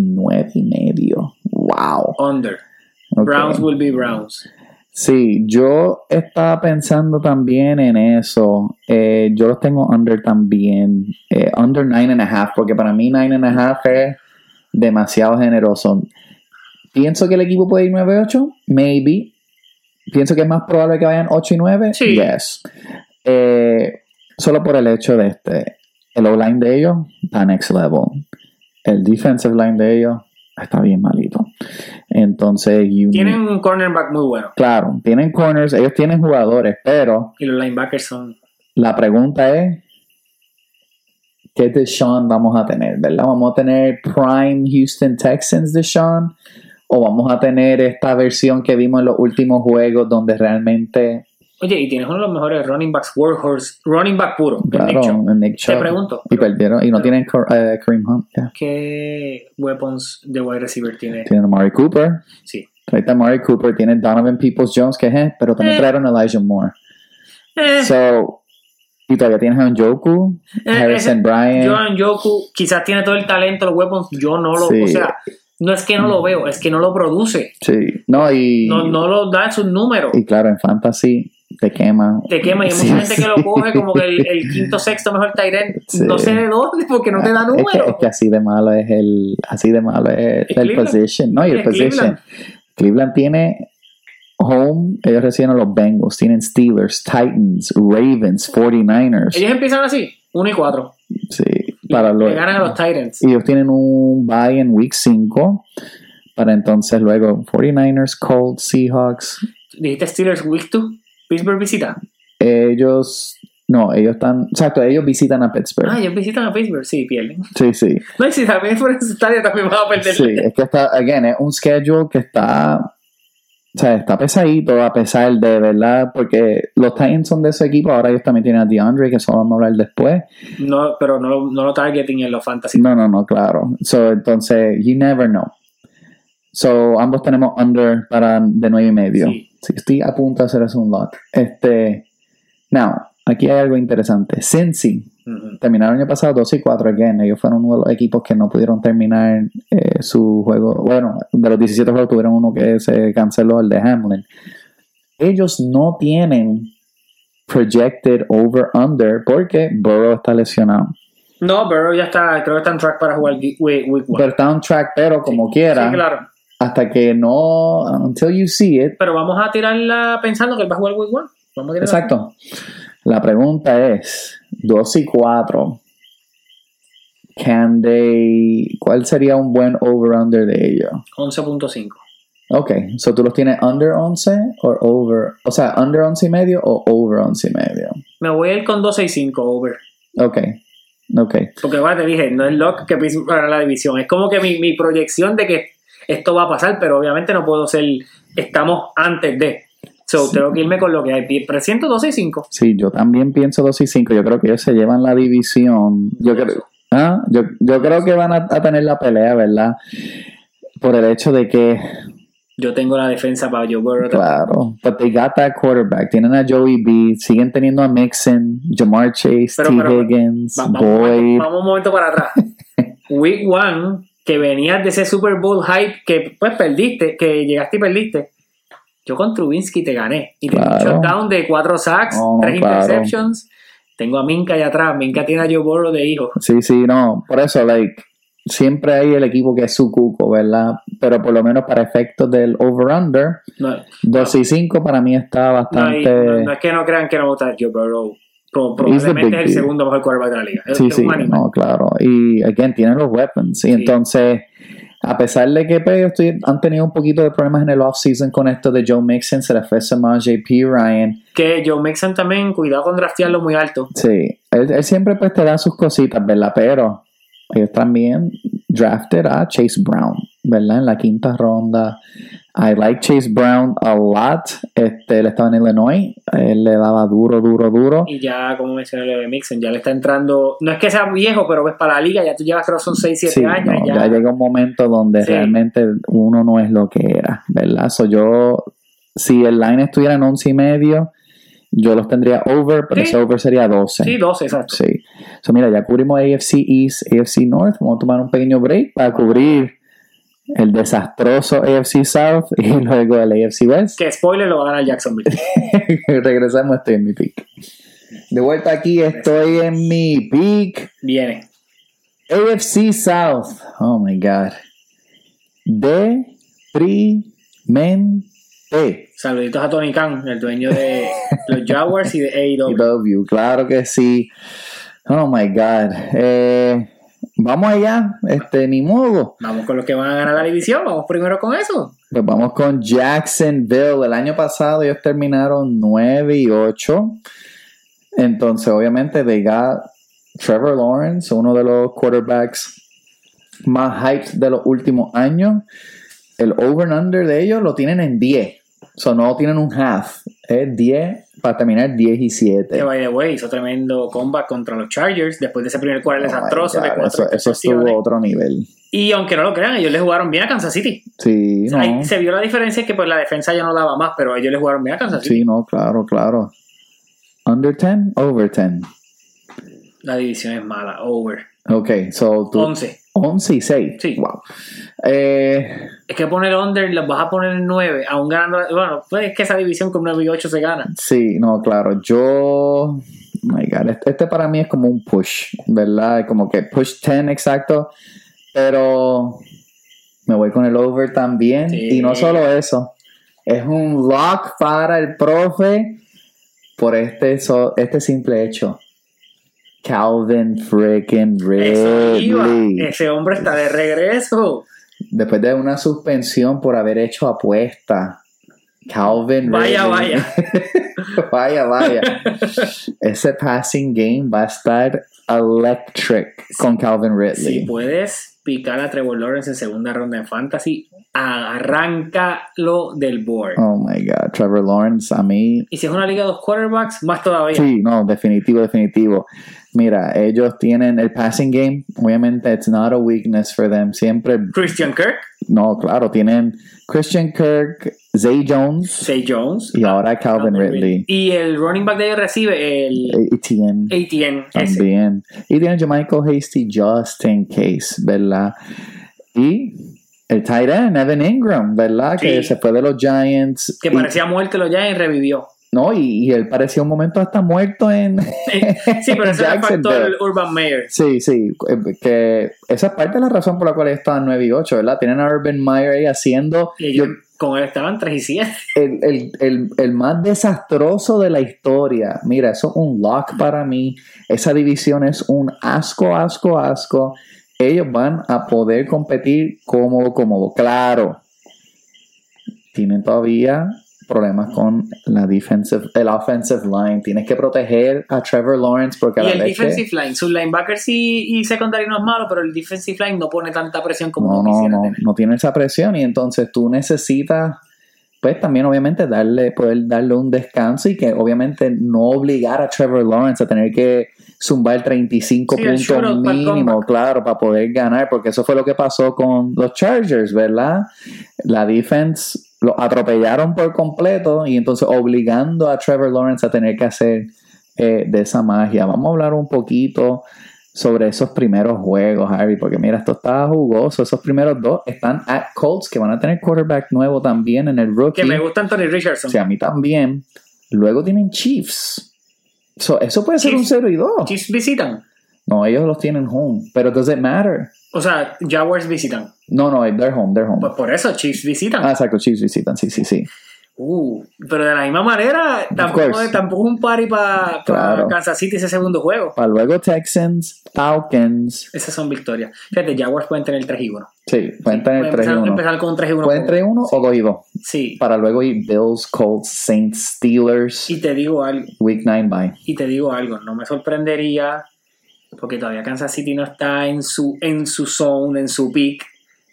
9 y medio. Wow. Under. Browns will be Browns. Sí, yo estaba pensando también en eso. Eh, yo los tengo under también. Eh, under nine and a half, porque para mí nine and a half es demasiado generoso. Pienso que el equipo puede ir 9-8, maybe. Pienso que es más probable que vayan 8 y 9. Sí. Yes. Eh, solo por el hecho de este. El O-line de ellos está next level. El defensive line de ellos está bien malito. Entonces, Tienen un cornerback muy bueno. Claro, tienen corners, ellos tienen jugadores, pero Y los linebackers son. la pregunta es, ¿qué de Sean vamos a tener? ¿Verdad? ¿Vamos a tener Prime Houston Texans de Sean? ¿O vamos a tener esta versión que vimos en los últimos juegos donde realmente, Oye, y tienes uno de los mejores running backs, Warhorse, running back puro. claro, Nick Chubb. Nick Te pregunto, y perdieron, y no pero- tienen eh, Kareem Hunt. ¿qué weapons de wide receiver tiene? tienen a Mari Cooper, Sí. trae a Mari Cooper, tienen Donovan Peoples Jones, que es, pero también Eh. trajeron a Elijah Moore. Eh, So, y todavía tienes a Njoku, eh, Harrison ese- Bryant. Joku quizás tiene todo el talento, los weapons, yo no lo, Sí. o sea, no es que no lo veo, es que no lo produce, Sí, no, y, no, no lo da sus números, y claro, en fantasy te quema. te quema y hay Sí, mucha gente que lo coge como que el, el quinto, sexto mejor Tyrant, Sí. no sé de dónde, porque no te da Es que, números. es que así de malo es el, así de malo es el Cleveland. position, no, y el position. Cleveland. Cleveland. tiene home, ellos reciben a los Bengals, tienen Steelers, Titans, Ravens, 49ers. Ellos empiezan así, 1 y 4, Sí, para los, le ganan a los Tyrants. y ellos tienen un bye en week 5 para entonces luego 49ers, Colts, Seahawks, Dijiste Steelers Week 2, Pittsburgh visita. ellos no, ellos están, exacto, ellos visitan a Pittsburgh. Ah, ellos visitan a Pittsburgh, sí, pierden. Sí, sí. [LAUGHS] No, y si también por ese estadio también van a perder. Sí, es que está, again, es un schedule que está, o sea, está pesadito a pesar de, ¿verdad? Porque los Titans son de ese equipo, ahora ellos también tienen a DeAndre, que eso vamos a hablar después. No, pero no, lo- no lo targeting en los fantasy. No, no, no, claro. So, entonces, you never know. So, ambos tenemos under para de nueve y medio. Sí. Estoy a punto de hacer eso un lock. Este, now, aquí hay algo interesante. Cincy Ujú. terminaron el año pasado 2 y 4 again. Ellos fueron uno de los equipos que no pudieron terminar eh, su juego. Bueno, de los 17 juegos tuvieron uno que se canceló, el de Hamlin. Ellos no tienen projected over-under porque Burrow está lesionado. No, pero ya está, creo que está en track para jugar week, week one. Pero está on track, pero como quiera, Sí, claro. Hasta que no, until you see it. Pero vamos a tirarla pensando que él va a jugar week one. Vamos a tirarla. Exacto. La pregunta es, 2 y 4. can they, ¿cuál sería un buen over-under de ellos? 11.5. Ok, so tú los tienes under 11 o over, o sea, under 11 y medio o over 11 y medio. Me voy a ir con 12 y 5 over. Ok, ok. Porque ahora te dije, no es lock que pienso para la división. Es como que mi, mi proyección de que esto va a pasar, pero obviamente no puedo ser, estamos antes de. So, tengo que irme con lo que hay. Presiento 12 y 5. Sí, yo también pienso 2 y 5. Yo creo que ellos se llevan la división. Yo creo, ah, yo, yo creo que van a, a tener la pelea, ¿verdad? Por el hecho de que Yo tengo la defensa para Joe Burrow. Claro, but they got that quarterback. Tienen a Joey B, siguen teniendo a Mixon, Jamar Chase, Pero, T. pero, Higgins, Va- vamos, Boyd. vamos un momento para atrás. [LAUGHS] Week 1, que venías de ese Super Bowl hype que pues perdiste, que llegaste y perdiste. Yo con Trubinsky te gané. Y tengo un Claro. shutdown de 4 sacks, No, no, 3 claro. interceptions. Tengo a Minka allá atrás. Minka tiene a Joe Burrow de hijo. Sí, sí, no. Por eso, like, siempre hay el equipo que es su cuco, ¿verdad? Pero por lo menos para efectos del over-under, No, 2 y 5 para mí está bastante. no- no es que no crean que no gusta Joe Burrow. Probablemente es el segundo mejor quarterback de la liga. Sí, es sí, un no, claro. Y, again, tienen los weapons. Y entonces, a pesar de que pues, estoy- han tenido un poquito de problemas en el offseason con esto de Joe Mixon, se le fue Samaj JP Ryan. Que Joe Mixon también, cuidado con draftearlo muy alto. Sí, él, él siempre pues te da sus cositas, ¿verdad? Pero ellos también drafted a Chase Brown, ¿verdad? En la quinta ronda. I like Chase Brown a lot. Este, él estaba en Illinois. Él le daba duro, duro, duro. Y ya, como mencioné lo de Mixon, ya le está entrando. No es que sea viejo, pero ves para la liga, ya tú llevas, creo son 6, 7 Sí, años. no, ya. ya llega un momento donde Sí. realmente uno no es lo que era, ¿verdad? So yo, si el line estuviera en 11 y medio, yo los tendría over, pero Sí. ese over sería 12. Sí, 12, exacto. Sí. So, mira, ya cubrimos AFC East, AFC North. Vamos a tomar un pequeño break para cubrir el desastroso AFC South y [LAUGHS] luego el AFC West. Que spoiler lo va a ganar Jacksonville. [LAUGHS] Regresamos, estoy en mi pick. De vuelta aquí, estoy en mi pick. Viene. AFC South. Oh my God. Deprimente. Saluditos a Tony Khan, el dueño de [LAUGHS] los Jaguars y de AEW. You. Claro que sí. Oh my God. Eh, vamos allá. Este, ni modo. Vamos con los que van a ganar la división. Vamos primero con eso. Pues vamos con Jacksonville. El año pasado ellos terminaron 9 y 8. Entonces, obviamente, they got Trevor Lawrence, uno de los quarterbacks más hyped de los últimos años. El over and under de ellos lo tienen en 10. O sea, no tienen un half. Es 10 para terminar 10 y 7. Que by the way, hizo tremendo comeback contra los Chargers después de ese primer cuarto desastroso de cuatro Oh eso, eso estuvo otro nivel. Y aunque no lo crean, ellos le jugaron bien a Kansas City. Sí, no. Ahí se vio la diferencia que pues la defensa ya no daba más, pero ellos le jugaron bien a Kansas City. Sí, no, claro, claro. Under 10, over 10. La división es mala, over. Ok, so tú. 11. 11 y 6. Sí. Wow. Eh, Es que poner under, las vas a poner en 9, aún ganando. Bueno, pues es que esa división con 9 y 8 se gana. sí, no, claro. Yo. oh My God, este, este para mí es como un push, ¿verdad? Como que push 10 exacto. Pero me voy con el over también. Sí. Y no solo eso. Es un lock para el profe por este, so- este simple hecho. Calvin freaking. Ridley. Ese hombre está de regreso. Después de una suspensión por haber hecho apuesta. Calvin Vaya, Ridley. vaya, [LAUGHS] vaya. Ese passing game va a estar electric con Calvin Ridley. Si puedes picar a Trevor Lawrence en segunda ronda en Fantasy, arráncalo del board. Oh my God, Trevor Lawrence, a mí. Y si es una liga de dos quarterbacks, más todavía. Sí, no, definitivo, definitivo. Mira, ellos tienen el passing game. Obviamente, it's not a weakness for them. Siempre, Christian Kirk, no, claro, tienen Christian Kirk, Zay Jones Say Jones. y ahora Calvin Ridley. Y el running back de ellos recibe el ATN. ATN. ese. También. Y tiene Jermichael Hasty just in case, ¿verdad? Y el tight end, Evan Ingram, ¿verdad? Sí. Que se fue de los Giants. Que Y- parecía muerto lo ya y revivió. No, y, y él parecía un momento hasta muerto en. Sí, [LAUGHS] pero eso le faltó Jacksonville. el Urban Meyer. Sí, sí, eh, que esa es parte de la razón por la cual estaban 9 y 8, ¿verdad? Tienen a Urban Meyer ahí haciendo. Y Yo, ellos, Con él estaban 3 y 7. el, el, el, el más desastroso de la historia. Mira, eso es un lock para mí. Esa división es un asco, asco, asco. Ellos van a poder competir cómodo, cómodo. Claro, tienen todavía problemas con la defensive, el offensive line. Tienes que proteger a Trevor Lawrence porque a Y la el leche- defensive line, sus linebackers y, y secondary no es malo, pero el defensive line no pone tanta presión como no, no, no, tener. no tiene esa presión y entonces tú necesitas pues también obviamente darle poder darle un descanso y que obviamente no obligar a Trevor Lawrence a tener que zumbar 35 Sí, puntos para mínimo, claro, para poder ganar, porque eso fue lo que pasó con los Chargers, ¿verdad? La defense lo atropellaron por completo y entonces obligando a Trevor Lawrence a tener que hacer eh, de esa magia. Vamos a hablar un poquito sobre esos primeros juegos, Harry, porque mira, esto está jugoso. Esos primeros dos están at Colts, que van a tener quarterback nuevo también en el rookie. Que me gusta Anthony Richardson. O sea, a mí también. Luego tienen Chiefs. So, eso puede ser un 0 y 2. Chiefs visitan. No, ellos los tienen home. Pero does it matter? O sea, Jaguars visitan. No, no, they're home, they're home. Pues por eso Chiefs visitan. Ah, exacto, Chiefs visitan, sí, sí, sí. Uh, pero de la misma manera, tampoco, tampoco un party para Claro. Kansas City ese segundo juego. Para luego Texans, Falcons. Esas son victorias. Fíjate, Jaguars pueden tener 3 y 1. Sí, pueden tener Pueden 3 y empezar, 1. empezar con un 3 y 1. Pueden 3 y 1 o 2 y 2. Sí. Para luego ir Bills, Colts, Saints, Steelers. Y te digo algo, Week 9 bye. y te digo algo, no me sorprendería, porque todavía Kansas City no está en su, en su zone, en su peak,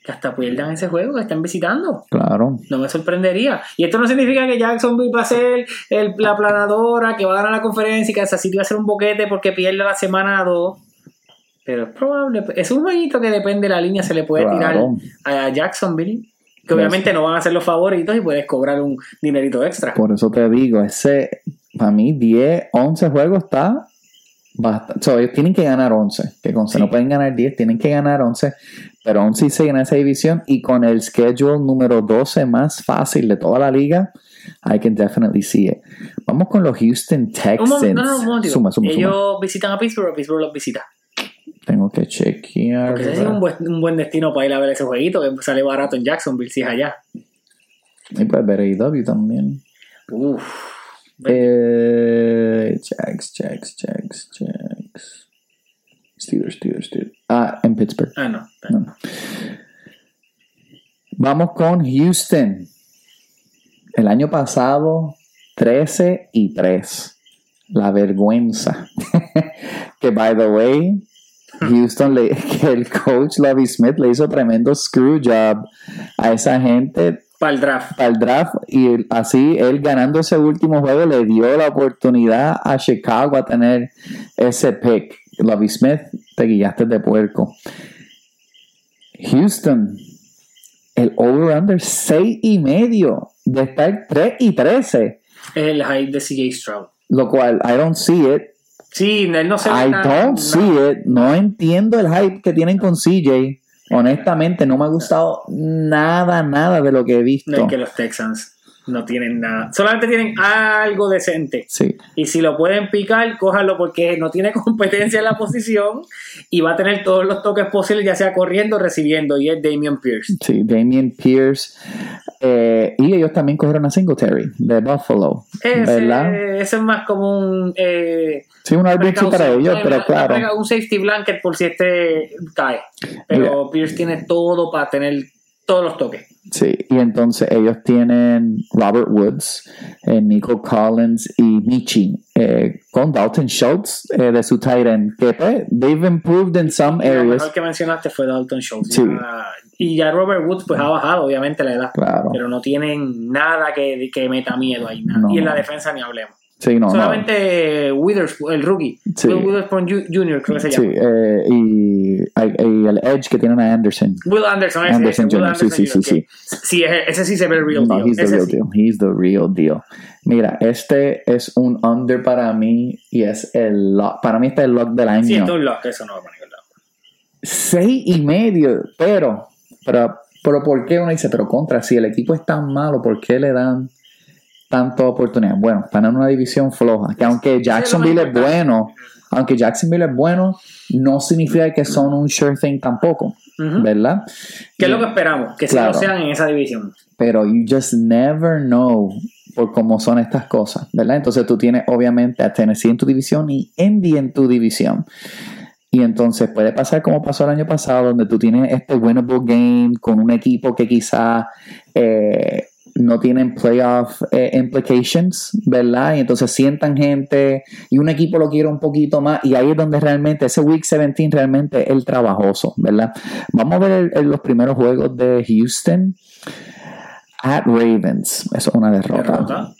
que hasta pierdan ese juego que están visitando. Claro. No me sorprendería. Y esto no significa que Jacksonville va a ser el- la planadora, que va a ganar la conferencia y Kansas City va a ser un boquete porque pierde la semana 2. Pero es probable. Es un jueguito que depende de la línea, se le puede Claro. tirar a Jacksonville. Que obviamente no van a ser los favoritos y puedes cobrar un dinerito extra. Por eso te digo, ese, para mí, 10, 11 juegos está bastante. So, ellos tienen que ganar 11. Que con Sí. no pueden ganar 10, tienen que ganar 11. Pero 11 y 6 en esa división. Y con el schedule número 12 más fácil de toda la liga, I can definitely see it. Vamos con los Houston Texans. no, no, momentito. Suma, suma, Ellos suma. visitan a Pittsburgh o Pittsburgh los visita. Tengo que chequear. Porque ese es un buen, un buen destino para ir a ver ese jueguito, que sale barato en Jacksonville si es allá. Y puedes ver AEW también. Uf. Eh, Jags, Jags, Jags, Jags. Steelers, Steelers, Steelers. Ah, en Pittsburgh. Ah, no. No. Vamos con Houston. El año pasado, 13 y 3. La vergüenza. [LAUGHS] que, by the way, Houston, le, [LAUGHS] que el coach Lovie Smith le hizo tremendo screw job a esa gente Para el draft. para el draft y así él ganando ese último juego le dio la oportunidad a Chicago a tener ese pick. Lovie Smith, te guillaste de puerco. Houston, el over-under 6 y medio de estar 3 y 13, Es el hype de CJ Stroud. lo cual I don't see it. Sí, él no se ve I don't no. see it. No entiendo el hype que tienen con CJ. Honestamente, no me ha gustado nada, nada de lo que he visto. No es que los Texans no tienen nada. Solamente tienen algo decente. Sí. Y si lo pueden picar, cójalo porque no tiene [LAUGHS] competencia en la posición y va a tener todos los toques posibles, ya sea corriendo o recibiendo. Y es Damian Pierce. Sí, Damien Pierce. eh, y ellos también cogieron a Singletary de Buffalo. ¿Verdad? Ese, ese es más como un. Eh, Sí, un para ellos, pero una- claro. una- Un safety blanket por si este cae. Pero Pierce tiene todo para tener todos los toques. Sí, y entonces ellos tienen Robert Woods, eh, Nico Collins y Michi, eh, con Dalton Schultz eh, de su tight end, que pues, they've improved in some areas. mejor que mencionaste fue Dalton Schultz. Sí. Ya- y ya Robert Woods pues ha bajado obviamente la edad. Claro. Pero no tienen nada que, que meta miedo ahí. nada. No, y en la defensa ni hablemos. Sí, no, no. Solamente Witherspoon, el rookie. Sí. Will Witherspoon Jr. creo que se Sí, llama. eh, y, y el edge que tienen a Anderson. Will Anderson, ese, Anderson ese, Jr., sí, Anderson sí, sí, Jr., que- sí, ese, sí se ve el real No, deal. he's the Ese real sí. deal. He's the real deal. Mira, este es un under para mí y es el lock. Para mí este es el lock del año. Sí, es un lock, eso no va para ningún lado. seis y medio, pero, pero, pero ¿por qué uno dice, pero contra, si el equipo es tan malo, ¿por qué le dan tanta oportunidad? Bueno, están en una división floja, que aunque Jacksonville es bueno, aunque Jacksonville es bueno, no significa que son un sure thing tampoco. ¿verdad? Que es lo que esperamos, que Claro. lo sean en esa división. pero you just never know por cómo son estas cosas, ¿verdad? Entonces tú tienes obviamente a Tennessee en tu división y Indy en tu división. Y entonces puede pasar como pasó el año pasado, donde tú tienes este winnable game con un equipo que quizá eh, no tienen playoff eh, implications, ¿verdad? Y entonces sientan gente y un equipo lo quiere un poquito más y ahí es donde realmente ese Week 17 realmente es el trabajoso, ¿verdad? Vamos a ver el- el- los primeros juegos de Houston at Ravens. Eso es una derrota. Derrota.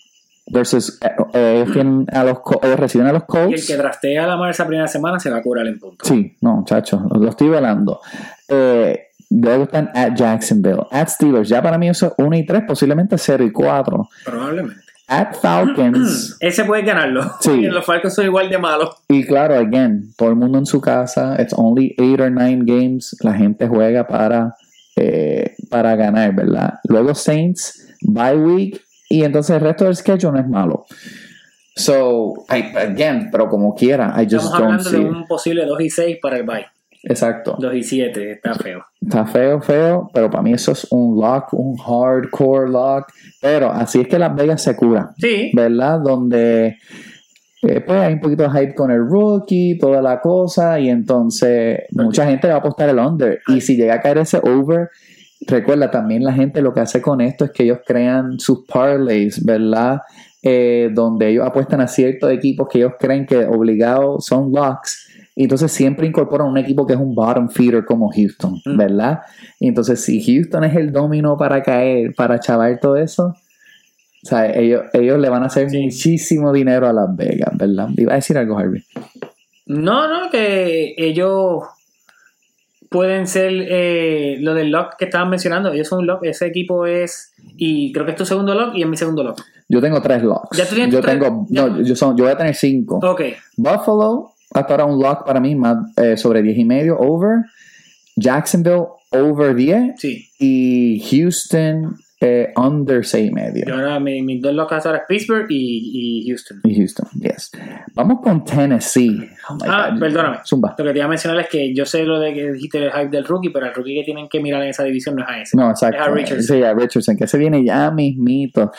Versus eh, eh, a los, reciben a los Y el Colts. que draftea a la mar esa primera semana se va a curar en punto. Sí, no, muchachos, lo, lo estoy velando. Eh, luego están at Jacksonville, at Steelers. Ya para mí eso es 1 y 3, posiblemente 0 y 4. Probablemente. At Falcons. [CLEARS THROAT] Ese puede ganarlo. Sí. [LAUGHS] Los Falcons son igual de malos. y claro, again, todo el mundo en su casa. It's only 8 or 9 games. La gente juega para, eh, para ganar, ¿verdad? Luego Saints, bye week. Y entonces el resto del schedule no es malo. So, I- again, pero como quiera, I just Estamos don't hablando de un posible 2 y 6 para el bye. Exacto. 2 y 7, está feo. Está feo, feo, pero para mí eso es un lock, un hardcore lock. Pero así es que Las Vegas se cura, Sí, ¿verdad? Donde eh, pues hay un poquito de hype con el rookie, toda la cosa, y entonces mucha gente va a apostar el under. Y si llega a caer ese over, recuerda también la gente lo que hace con esto es que ellos crean sus parlays, ¿verdad? Eh, donde ellos apuestan a ciertos equipos que ellos creen que obligados son locks. Y entonces siempre incorporan un equipo que es un bottom feeder como Houston, Mm. ¿verdad? Y entonces si Houston es el domino para caer, para chavar todo eso, o sea, ellos, ellos le van a hacer Sí. muchísimo dinero a Las Vegas, ¿verdad? Iba a decir algo, Harvey. No, no, que ellos pueden ser eh, lo del lock que estaban mencionando. Ellos son un lock, ese equipo es. Y creo que es tu segundo lock y es mi segundo lock. Yo tengo tres locks. ¿Ya tú tienes yo tres? tengo, Ya. no, yo, son, yo voy a tener cinco. Ok, Buffalo, hasta ahora un lock para mí, más eh, sobre 10 y medio, over. Jacksonville, over 10. sí. Y Houston, eh, under 6 y medio. Yo ahora mi- mis dos locas ahora es Pittsburgh y, y Houston. Y Houston, yes. Vamos con Tennessee. Oh Ah, God. perdóname. Zumba. Lo que te iba a mencionar es que yo sé lo de que dijiste el hype del rookie, pero el rookie que tienen que mirar en esa división no es a ese. No, exacto. Es a Richardson. Sí, a Richardson, que se viene ya mismito.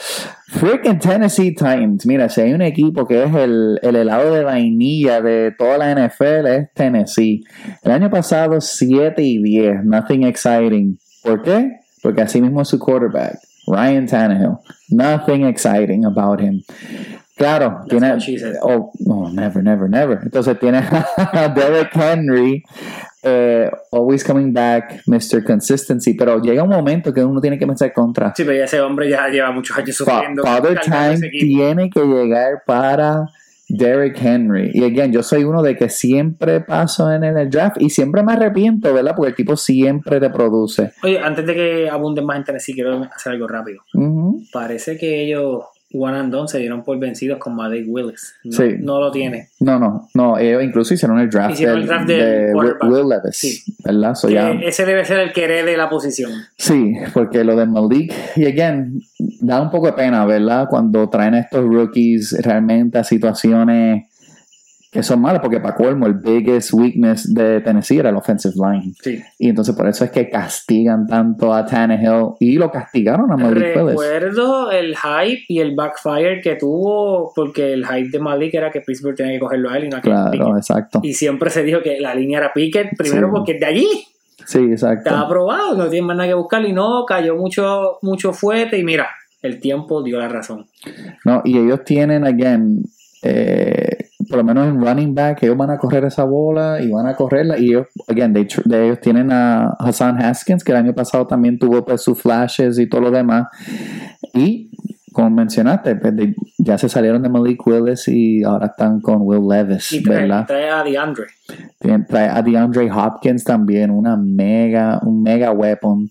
Freaking Tennessee Titans. Mira, si hay un equipo que es el, el helado de vainilla de toda la NFL, es Tennessee. El año pasado, 7 y 10. Nothing exciting. ¿Por qué? Porque así mismo es su quarterback, Ryan Tannehill. Nothing exciting about him. Claro, That's tiene. Oh, no, never, never, never. Entonces tiene [LAUGHS] a Derek Henry, eh, always coming back, Mr. Consistency. Pero llega un momento que uno tiene que pensar contra. Sí, pero ese hombre ya lleva muchos años sufriendo. Father Time tiene que llegar para Derek Henry. Y again, yo soy uno de que siempre paso en el draft y siempre me arrepiento, ¿verdad? Porque el tipo siempre te produce. Oye, antes de que abunden más en Tennessee, quiero hacer algo rápido. Parece que ellos, one and done, se dieron por vencidos con Malik Willis. No, Sí. no lo tiene. No, no, no. Ellos incluso hicieron el draft, Hicieron del- el draft del de Will, Levis, Sí. ¿verdad? So Que ya- Ese debe ser el que herede la posición. Sí, porque lo de Malik, y again, da un poco de pena, ¿verdad? Cuando traen a estos rookies realmente a situaciones que son malas, porque para colmo, el biggest weakness de Tennessee era el offensive line. Sí. Y entonces por eso es que castigan tanto a Tannehill y lo castigaron a Malik Willis. Recuerdo el hype y el backfire que tuvo, porque el hype de Malik era que Pittsburgh tenía que cogerlo a él y no a Claro, Pickett. exacto. Y siempre se dijo que la línea era Pickett, primero Sí. porque de allí Sí, exacto. estaba aprobado, no tiene más nada que buscar y no, cayó mucho, mucho fuerte y mira, el tiempo dio la razón. No, y ellos tienen, again, eh, por lo menos en running back, ellos van a correr esa bola y van a correrla. Y ellos, again, they de ellos tienen a Hassan Haskins, que el año pasado también tuvo pues, sus flashes y todo lo demás. Y, como mencionaste, pues, de- ya se salieron de Malik Willis y ahora están con Will Levis, Y trae, ¿verdad? trae a DeAndre. Trae a DeAndre Hopkins también, una mega, un mega weapon.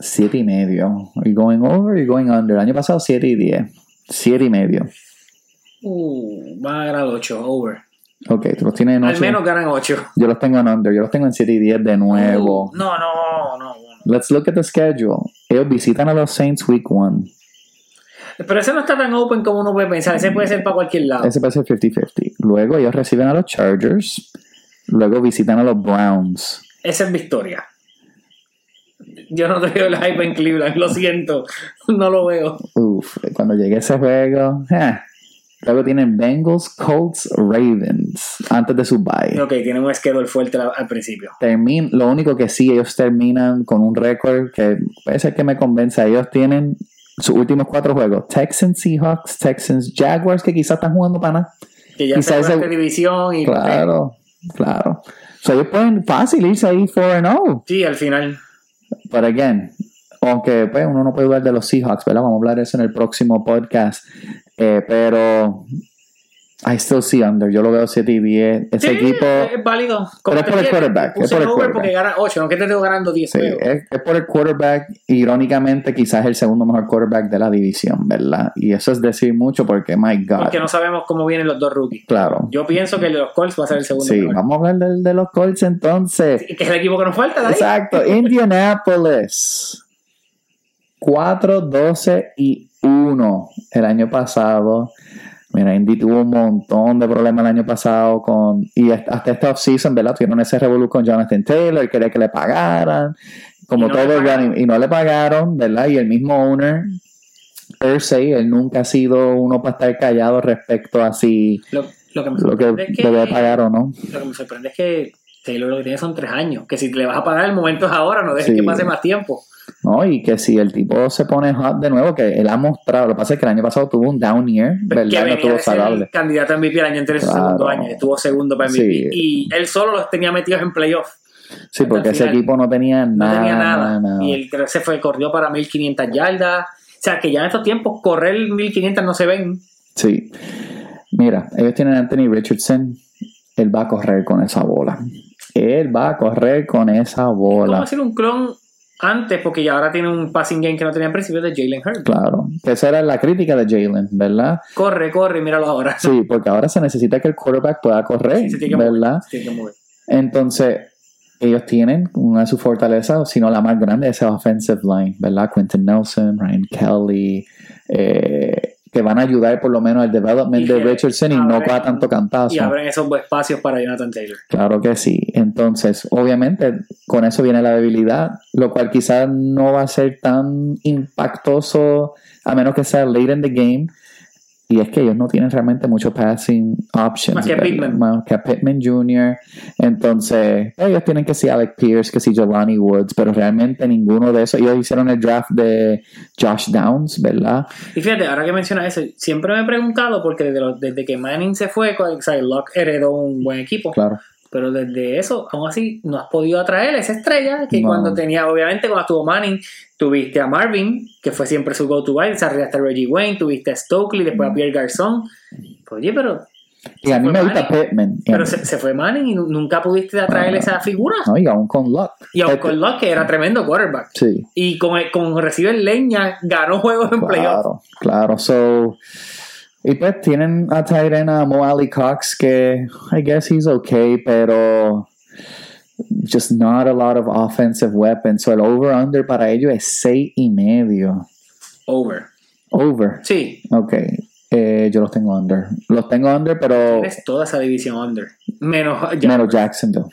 Siete y medio. You going over? You going under? El año pasado, siete y diez. Siete y medio. Uh, van a ganar 8, over. Ok, tú los tienes en Al ocho. menos ganan 8. Yo los tengo en under. Yo los tengo en 7 y 10 de nuevo. No, no, no. no. Let's look at the schedule. Ellos visitan a los Saints week 1. Pero ese no está tan open como uno puede pensar. Ese puede ser para cualquier lado. Ese puede ser 50-50. Luego ellos reciben a los Chargers. Luego visitan a los Browns. Esa es victoria. Yo no veo el hype en Cleveland, lo siento. [LAUGHS] No lo veo. Uf, cuando llegue ese juego. eh. Luego tienen Bengals, Colts, Ravens. Antes de su bye. Ok, tienen un schedule fuerte al, principio. Termin- lo único que sí, ellos terminan con un récord que puede ser que me convenza. Ellos tienen sus últimos cuatro juegos: Texans, Seahawks, Texans, Jaguars, que quizás están jugando para nada. Que ya Quizás se ese- división y. Claro, claro. So ellos pueden fácil irse ahí 4-0. Sí, al final. But again, aunque pues, uno no puede hablar de los Seahawks, ¿verdad? Vamos a hablar de eso en el próximo podcast. Eh, pero I still see under. Yo lo veo 7 y 10. Ese Sí, equipo. es válido. Pero es por el quarterback, es por el quarterback. porque gana 8, aunque te tengo ganando 10 Sí, es, es por el quarterback. Irónicamente, quizás es el segundo mejor quarterback de la división, ¿verdad? Y eso es decir mucho porque, my God. Porque no sabemos cómo vienen los dos rookies. Claro. Yo pienso que el de los Colts va a ser el segundo Sí, mejor. vamos a hablar del- de, los Colts entonces. Que es el equipo que nos falta, David. Exacto, [LAUGHS] Indianapolis. 4, 12 y 1 el año pasado. Mira, Indy tuvo un montón de problemas el año pasado con. Y hasta esta offseason, ¿verdad? Tuvieron ese revolú con Jonathan Taylor, quería que le pagaran. Como Y no todo el Y no le pagaron, ¿verdad? Y el mismo owner, se, él nunca ha sido uno para estar callado respecto a si Lo, lo que me lo que sorprende es que, debe pagar o no. lo que me sorprende es que Taylor lo que tiene son 3 años. Que si le vas a pagar, el momento es ahora, no dejes Sí. que pase más tiempo. ¿no? Y que si el tipo se pone hot de nuevo, que él ha mostrado, lo que pasa es que el año pasado tuvo un down year, que ¿verdad? No venía estuvo saludable. candidato a MVP el año anterior, su Claro. segundo año. Estuvo segundo para MVP. Sí. Y él solo los tenía metidos en playoff. Sí, porque ese equipo no tenía No nada. tenía nada. nada. Y él que se fue, corrió para 1500 yardas. O sea, que ya en estos tiempos correr 1500 no se ven. Sí. Mira, ellos tienen a Anthony Richardson. Él va a correr con esa bola. Él va a correr con esa ¿Cómo bola. hacer un clon antes? Porque ya ahora tiene un passing game que no tenía en principio de Jalen Hurts. Claro. Que esa era la crítica de Jalen, ¿verdad? Corre, corre, míralo ahora. Sí, porque ahora se necesita que el quarterback pueda correr, Sí, se tiene que mover, ¿verdad? se tiene que mover. Entonces, ellos tienen una de sus fortalezas, si no la más grande, esa offensive line, ¿verdad? Quentin Nelson, Ryan Kelly, eh, que van a ayudar por lo menos al development Y de Richardson y no abren- coja tanto cantazo. Y abren esos espacios para Jonathan Taylor. Claro que sí. Entonces, obviamente, con eso viene la debilidad, lo cual quizás no va a ser tan impactoso a menos que sea late in the game. Y es que ellos no tienen realmente mucho passing options. Más que. Pittman. Más que Pittman Jr. Entonces, ellos tienen que si Alec Pierce, que si Giovanni Woods, pero realmente ninguno de esos. Ellos hicieron el draft de Josh Downs, ¿verdad? Y fíjate, ahora que mencionas eso, siempre me he preguntado, porque desde, desde que Manning se fue, o sea, Locke heredó un buen equipo. Claro. Pero desde eso, aún así, no has podido atraer esa estrella que No. cuando tenía, obviamente, cuando estuvo Manning, tuviste a Marvin, que fue siempre su go-to guy, desarrollaste a Reggie Wayne, tuviste a Stokely, después a Pierre Garçon. Pues, oye, pero, Y a mí me gusta. Pittman. Pero se, se fue Manning y nu- nunca pudiste atraer esa figura. No, y aún con Luck. Y aún Este- con Locke, que era tremendo quarterback. Sí. Y con, con receiver leña, ganó juegos en playoff. Claro, claro. So, y pues tienen a Tyren a Mo Ali Cox que I guess he's okay, pero just not a lot of offensive weapons. So el over-under para ellos es seis y medio. Over. Over. Sí, Ok. Eh, yo los tengo under. Los tengo under, pero tienes toda esa división under. Menos, menos Jacksonville.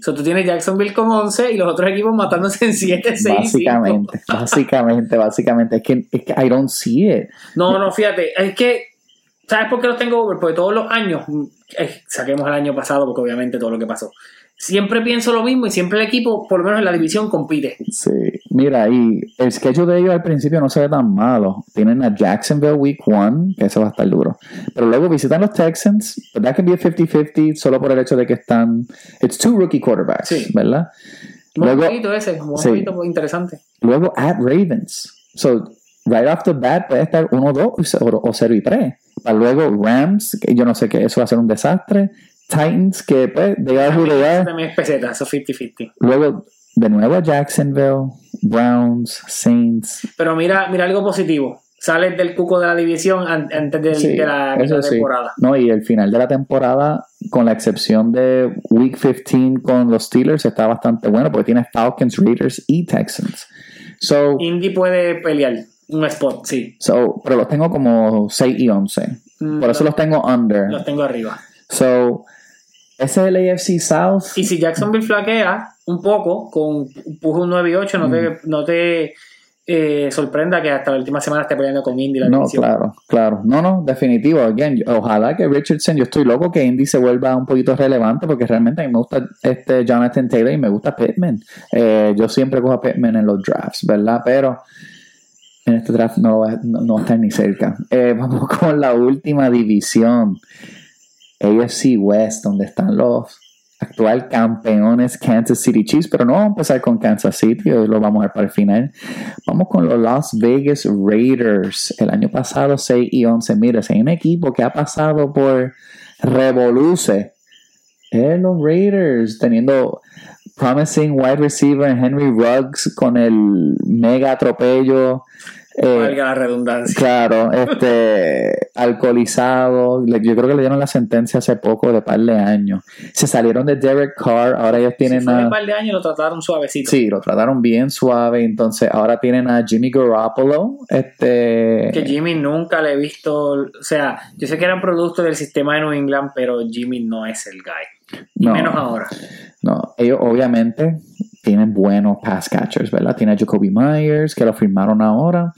So, tú tienes Jacksonville con 11 y los otros equipos matándose en 7, 6 Básicamente, básicamente, básicamente. Es que, es que I don't see it. No, no, fíjate, es que, ¿sabes por qué los tengo over? Porque todos los años, eh, saquemos el año pasado, porque obviamente todo lo que pasó, siempre pienso lo mismo y siempre el equipo, por lo menos en la división, compite. Sí, mira, y el schedule de ellos al principio no se ve tan malo. Tienen a Jacksonville Week 1, que eso va a estar duro. Pero luego visitan los Texans, but that can be a 50-50 solo por el hecho de que están. It's two rookie quarterbacks, Sí. ¿verdad? Un Luego- poquito ese, un Sí. poquito interesante. Luego at Ravens. So, right off the bat puede estar 1-2 o o 0 y 3. Para luego Rams, que yo no sé qué, eso va a ser un desastre. Titans, que pues, they are. También es peseta, eso 50-50. Luego, de nuevo Jacksonville, Browns, Saints. Pero mira, mira algo positivo. Sales del cuco de la división an- antes de, Sí, de la, de eso la sí. temporada. No, y el final de la temporada, con la excepción de Week 15 con los Steelers, está bastante bueno porque tiene Falcons, Raiders y Texans. So, Indy puede pelear. Un spot, sí. So, pero los tengo como 6 y 11. Mm, Por eso los tengo under. Los tengo arriba. So, ese es el AFC South. Y si Jacksonville flaquea un poco, con pujo un 9 y 8, no Mm. te, no te eh, sorprenda que hasta la última semana esté peleando con Indy la No, división. claro, claro. No, no, definitivo. Again, ojalá que Richardson, yo estoy loco que Indy se vuelva un poquito relevante porque realmente a mí me gusta este Jonathan Taylor y me gusta Pittman. Eh, yo siempre cojo a Pittman en los drafts, ¿verdad? Pero en este draft no, va- no, no va estar ni cerca. Eh, vamos [LAUGHS] con la última división. AFC West, donde están los actual campeones Kansas City Chiefs, pero no vamos a empezar con Kansas City, hoy lo vamos a ver para el final. Vamos con los Las Vegas Raiders. El año pasado 6 y 11. Mira, si un equipo que ha pasado por revoluce, es los Raiders, teniendo promising wide receiver Henry Ruggs con el mega atropello. Eh, Valga la redundancia. Claro, este [LAUGHS] alcoholizado. Yo creo que le dieron la sentencia hace poco de par de años. Se salieron de Derek Carr, ahora ellos tienen Si fue a. un par de años lo trataron suavecito. Sí, lo trataron bien suave. Entonces ahora tienen a Jimmy Garoppolo. Este. Que Jimmy nunca le he visto. O sea, yo sé que eran producto del sistema de New England, pero Jimmy no es el guy. Y No. menos ahora. No, ellos obviamente tienen buenos pass catchers, ¿verdad? Tiene a Jacoby Myers, que lo firmaron ahora.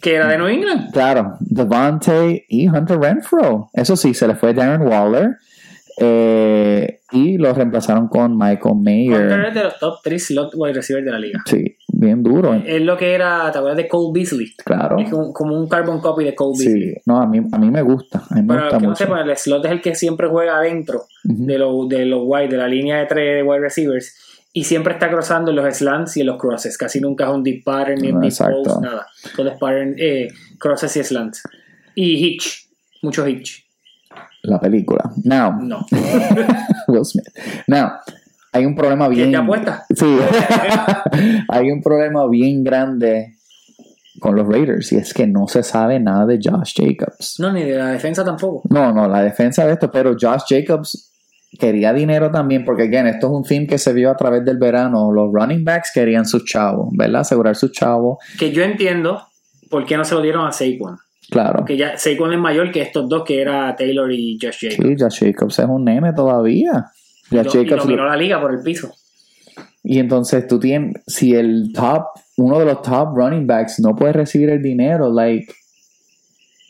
Que era de New England. Claro, Devante y Hunter Renfro. Eso sí, se le fue Darren Waller. eh, y lo reemplazaron con Michael Mayer. Hunter es de los top 3 slot wide receivers de la liga. Sí, bien duro. Es lo que era, ¿te acuerdas de Cole Beasley? Claro. Es como, como un carbon copy de Cole Beasley. Sí, no, a mí, a mí me gusta. A mí me Para gusta que no mucho. sepan, el slot es el que siempre juega adentro De los de los wide, de la línea de tres de wide receivers. Y siempre está cruzando en los slants y en los crosses. Casi nunca es un deep pattern ni un deep post, nada. Todo es pattern, eh, crosses y slants. Y hitch. Mucho hitch. La película. Now, No. [LAUGHS] Will Smith. Now, hay un problema bien. ¿Quién te apuesta? Sí. [LAUGHS] hay un problema bien grande con los Raiders y es que no se sabe nada de Josh Jacobs. No, ni de la defensa tampoco. No, no, la defensa de esto, pero Josh Jacobs quería dinero también, porque again, esto es un theme que se vio a través del verano. Los running backs querían sus chavos, ¿verdad? Asegurar sus chavos. Que yo entiendo por qué no se lo dieron a Saquon. Claro. Que ya Saquon es mayor que estos dos, que era Taylor y Josh Jacobs. Sí, Josh Jacobs es un nene todavía. Y, Josh y Jacobs dominó la liga por el piso. Y entonces tú tienes, si el top, uno de los top running backs no puede recibir el dinero, like,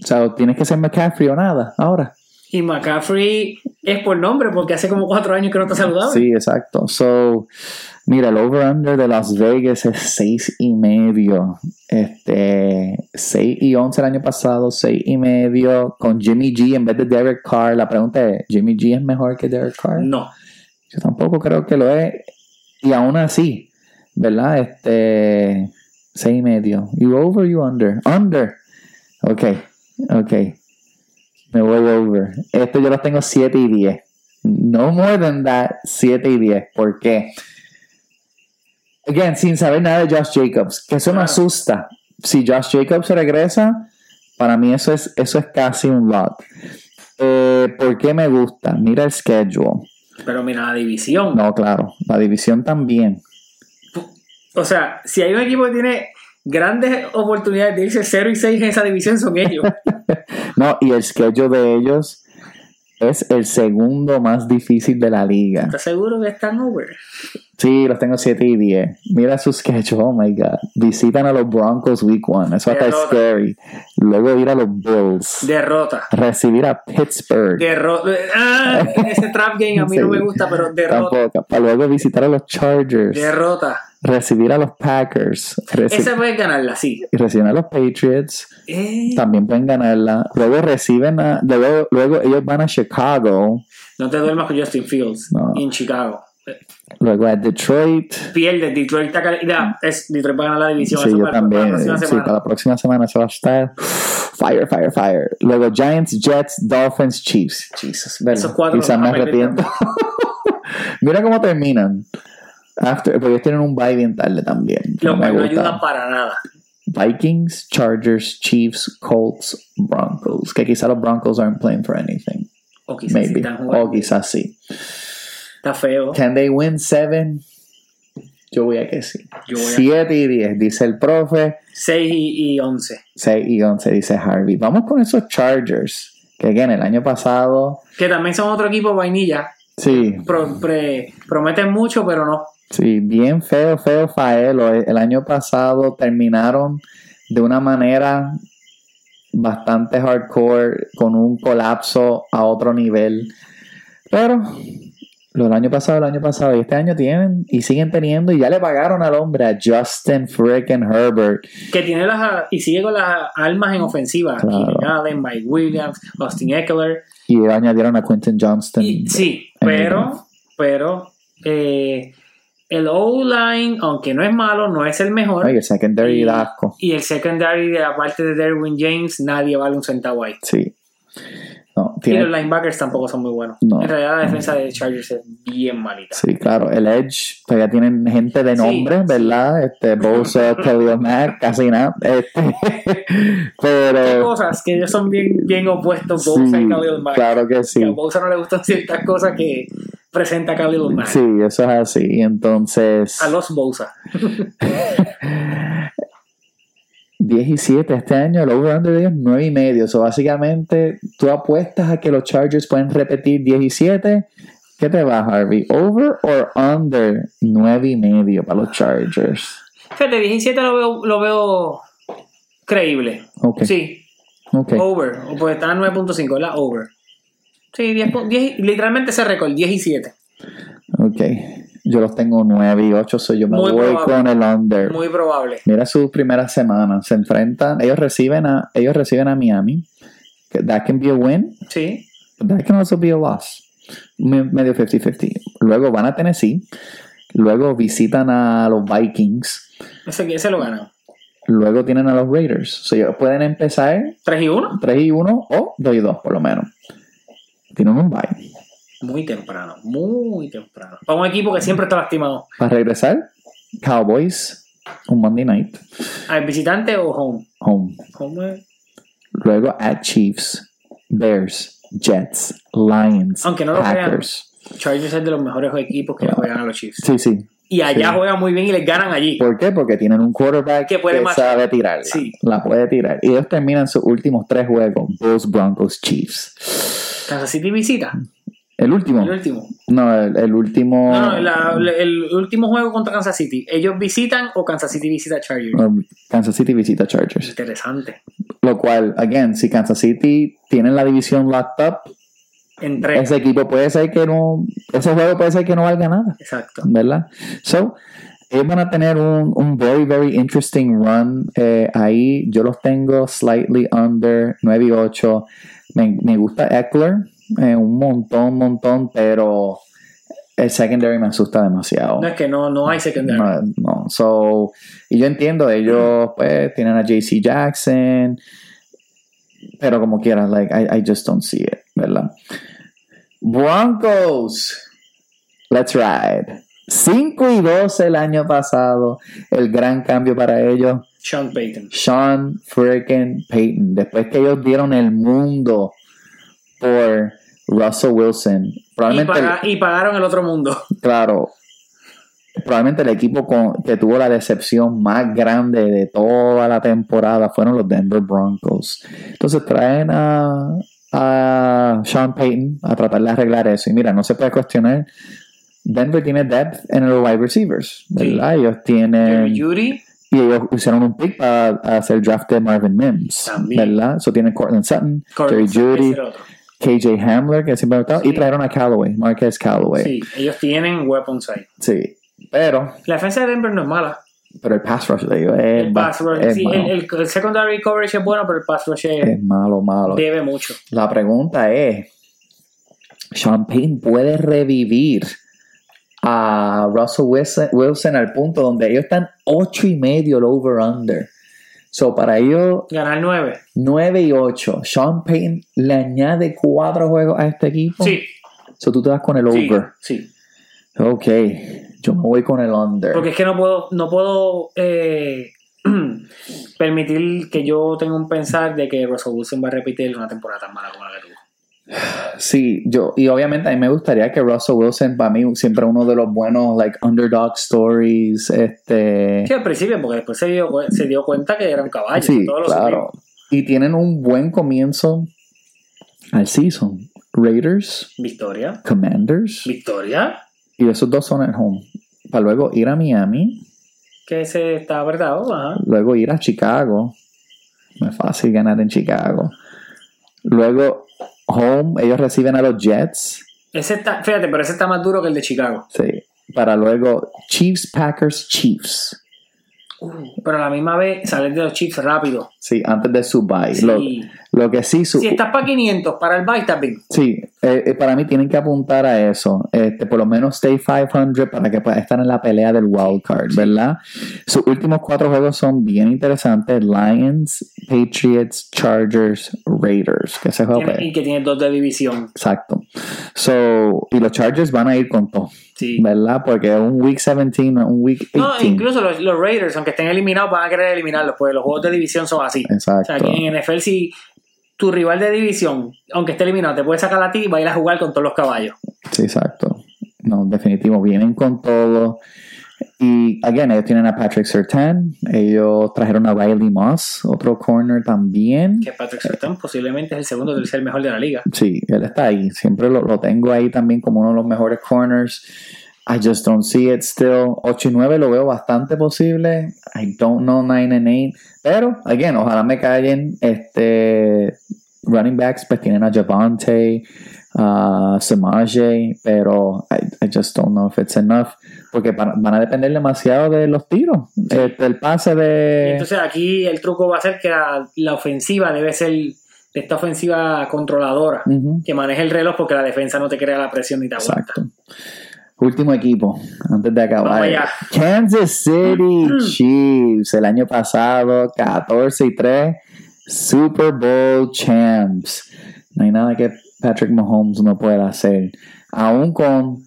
o sea, tienes que ser McCaffrey o nada, ahora. Y McCaffrey es por nombre, porque hace como cuatro años que no está saludable. Sí, exacto. So, mira, el over-under de Las Vegas es seis y medio. Este, 6 y 11 el año pasado, seis y medio con Jimmy G en vez de Derek Carr. La pregunta es, ¿Jimmy G es mejor que Derek Carr? No. Yo tampoco creo que lo es. Y aún así, ¿verdad? Este. Seis y medio. You over, you under. Under. Ok. Ok. Me voy over. Este yo los tengo 7 y 10. No more than that, 7 y 10. ¿Por qué? Again, sin saber nada de Josh Jacobs. Que eso me Claro. asusta. Si Josh Jacobs regresa, para mí eso es, eso es casi un lock. Eh, ¿Por qué me gusta? Mira el schedule. Pero mira, la división. No, claro. La división también. O sea, si hay un equipo que tiene grandes oportunidades de irse 0 y 6 en esa división, son ellos. [LAUGHS] [LAUGHS] No, y el schedule de ellos es el segundo más difícil de la liga. ¿Estás seguro que están over? Sí, los tengo 7 y 10. Mira su schedule, oh my god. Visitan a los Broncos week 1. Eso hasta es Derrota. scary. Luego ir a los Bills. Derrota. Recibir a Pittsburgh. Derrota. Ah, [LAUGHS] ese trap game a mí no me gusta, pero derrota. Tampoco. Para luego visitar a los Chargers. Derrota. recibir a los Packers. reci- Esa puede ganarla, sí. y reciben a los Patriots. Eh, También pueden ganarla. Luego reciben a. Luego, luego ellos van a Chicago. no te duermas con Justin Fields No. en Chicago. Luego a Detroit. Pierde, Detroit está cal- mira, es, Detroit va a ganar la división. Sí, yo para- para también. la próxima Sí, para la próxima semana eso va a estar fire, fire, fire. Luego Giants, Jets, Dolphins, Chiefs. Jesus, ¿verdad? Esos cuatro Quizás me arrepiento. [LAUGHS] Mira cómo terminan. After, porque ellos tienen un bye bien tarde también. Lo cual no ayuda para nada. Vikings, Chargers, Chiefs, Colts, Broncos. Que quizás los Broncos aren't playing for anything. O quizás sí Maybe. jugando. o quizás sí. Está feo. Can they win seven? Yo voy a que sí. Yo voy a 7 y 10, dice el profe. 6 y, y 11. 6 y 11, dice Harvey. Vamos con esos Chargers. Que again, el año pasado. Que también son otro equipo vainilla. Sí, Pro- pre- prometen mucho, pero no. sí, bien feo, feo Faelo. El año pasado terminaron de una manera bastante hardcore, con un colapso a otro nivel. Pero lo del año pasado, el año pasado y este año tienen y siguen teniendo y ya le pagaron al hombre, a Justin freaking Herbert. Que tiene las. Y sigue con las almas en ofensiva. Claro. Allen, Mike Williams, Austin Eckler. Y añadieron a Quentin Johnston. Y- sí, pero. Pero. eh, el O-line, aunque no es malo, no es el mejor. Oye, el secondary Y- da asco. Y el secondary, de la parte de Derwin James, nadie vale un centavo ahí. Sí. No, Y tiene, los linebackers tampoco son muy buenos. No. En realidad, la defensa de Chargers es bien malita. Sí, claro, el Edge, pues ya tienen gente de Sí, nombre, sí. ¿verdad? Este, Bosa, [LAUGHS] Khalil Mack, casi nada. Este, [LAUGHS] Hay pero. cosas que ellos son bien, bien opuestos, sí, Bosa y Khalil Mack. claro que sí. A Bosa no le gustan ciertas cosas que presenta Khalil Mack. Sí, eso es así. Entonces, A los Bosa. [LAUGHS] 17 este año, el over-under de ellos 9 y medio. So, básicamente, tú apuestas a que los Chargers pueden repetir 17. ¿Qué te va, Harvey? ¿Over or under 9 y medio para los Chargers? Fíjate, 17 lo veo, lo veo creíble. Ok. Sí, ok. over. O Pues está en 9.5, ¿verdad? Over. Sí, 10, 10 literalmente ese récord, 10 y 7. Ok. Yo los tengo 9 y 8, so yo me Muy voy probable. con el under. Muy probable. Mira sus primeras semanas. Se enfrentan, ellos reciben a, ellos reciben a Miami. That can be a win, Sí. but that can also be a loss. Me- Medio 50-50. Luego van a Tennessee. Luego visitan a los Vikings. Ese, ese lo ganan. Luego tienen a los Raiders. So, ellos pueden empezar 3 y 1. 3 y 1 o 2 y 2 por lo menos. Tienen un bye. Muy temprano, muy temprano. Para un equipo que siempre está lastimado. Para regresar, Cowboys, un Monday night, ¿Al visitante o home? home. Home es- Luego at Chiefs, Bears, Jets, Lions, Aunque no lo Packers. Chargers es de los mejores equipos que le juegan a los Chiefs. Sí, sí. Y allá Sí. juegan muy bien y les ganan allí. ¿Por qué? Porque tienen un quarterback Que puede sabe tirarla. Sí. La puede tirar. Y ellos terminan sus últimos tres juegos. Bulls, Broncos, Chiefs. Kansas City visita. El último. El último. No, el, el último. No, no, la- la- el último juego contra Kansas City. ¿Ellos visitan o Kansas City visita Chargers? no, Kansas City visita Chargers. Interesante. Lo cual, again, si Kansas City tiene la división locked up, Entre. ese equipo puede ser que no. Ese juego puede ser que no valga nada. Exacto. ¿verdad? So, ellos van a tener un, un very, very interesting run eh, ahí. Yo los tengo slightly under 9 y 8. Me, me gusta Eckler, eh, un montón, montón, pero el secondary me asusta demasiado. No es que no, no hay secundario. No, no. So, y yo entiendo, ellos pues tienen a JC Jackson, pero como quieras, like, I, I just don't see it, ¿verdad? Broncos, let's ride. 5 y 12 el año pasado, el gran cambio para ellos. Sean Payton. Sean freaking Payton. Después que ellos dieron el mundo por Russell Wilson, Y, probablemente paga- y pagaron el otro mundo. [LAUGHS] claro, probablemente el equipo con- que tuvo la decepción más grande de toda la temporada fueron los Denver Broncos. Entonces traen a, a Sean Payton a tratar de arreglar eso. Y mira, no se puede cuestionar. Denver tiene depth en los wide receivers, ¿verdad? Ellos tienen. Judy. Y ellos usaron un pick para hacer draft de Marvin Mims, También. ¿verdad? So tienen Cortland Sutton, Jerry Judy. KJ Hamler, que siempre ha gustado, Sí. y trajeron a Callaway, Marquez Callaway. Sí, ellos tienen weapons ahí. Sí, pero, La defensa de Denver no es mala. pero el pass rush de ellos es, El pass rush, es sí, el, el- secondary coverage es bueno, pero el pass rush es- Es malo, malo. debe mucho. La pregunta es, ¿Sean puede revivir a Russell Wilson, Wilson al punto donde ellos están 8 y medio el over-under? So, para ellos, Ganar 9. 9 y 8. Sean Payton le añade 4 juegos a este equipo. Sí, So, tú te vas con el sí, over. sí. Ok, yo me voy con el under. Porque es que no puedo, no puedo eh, [CLEARS THROAT] permitir que yo tenga un pensar de que Russell Wilson va a repetir una temporada tan mala como la que tuvo. Sí, yo, y obviamente a mí me gustaría que Russell Wilson, para mí, siempre uno de los buenos, like, underdog stories, este... Sí, al principio, porque después se dio, se dio cuenta que era un caballo. Sí, todos claro. Y tienen un buen comienzo al season. Raiders, Victoria. Commanders, Victoria. y esos dos son at home. Para luego ir a Miami, Que se está apretado. Ajá. luego ir a Chicago. No es fácil ganar en Chicago. Luego, home, ellos reciben a los Jets. Ese está, fíjate, pero ese está más duro que el de Chicago. Sí. Para luego, Chiefs, Packers, Chiefs. Pero a la misma vez salen de los chips rápido. Sí, antes de su bye. Sí. Lo, lo que sí, su, Si estás para 500, para el bien. Sí, eh, eh, para mí tienen que apuntar a eso. Este, por lo menos stay 500 para que pueda estar en la pelea del wild card, ¿verdad? Sus últimos cuatro juegos son bien interesantes: Lions, Patriots, Chargers, Raiders. Que ese juego Tiene- pues, Y que tiene dos de división. Exacto. So, y los Chargers van a ir con todo, Sí. ¿verdad? Porque un Week 17, no es un Week 18. No, incluso los, los Raiders, aunque estén eliminados, van a querer eliminarlos, porque los juegos de división son así. O Exacto. sea, que en NFL, si tu rival de división, aunque esté eliminado, te puede sacar a ti, va a ir a jugar con todos los caballos. Sí, exacto. No, definitivo, vienen con todo. Y, again, ellos tienen a Patrick Sertan, ellos trajeron a Riley Moss, otro corner también. Que Patrick Surtain posiblemente es el segundo o tercer mejor de la liga. Sí, él está ahí, siempre lo, lo tengo ahí también como uno de los mejores corners. I just don't see it still. 8 y 9 lo veo bastante posible. I don't know 9 and 8. Pero, again, ojalá me callen. Este, running backs, pues tienen a Javante, a Samaje, pero I, I just don't know if it's enough. Porque van, a depender demasiado de los tiros. Este, el pase Y de. entonces aquí el truco va a ser que la, la ofensiva debe ser de esta ofensiva controladora, Ujú. que maneje el reloj porque la defensa no te crea la presión ni te aguanta. Exacto. Último equipo, antes de acabar. Kansas City Chiefs, el año pasado, 14 y 3, Super Bowl champs. No hay nada que Patrick Mahomes no pueda hacer. Aún con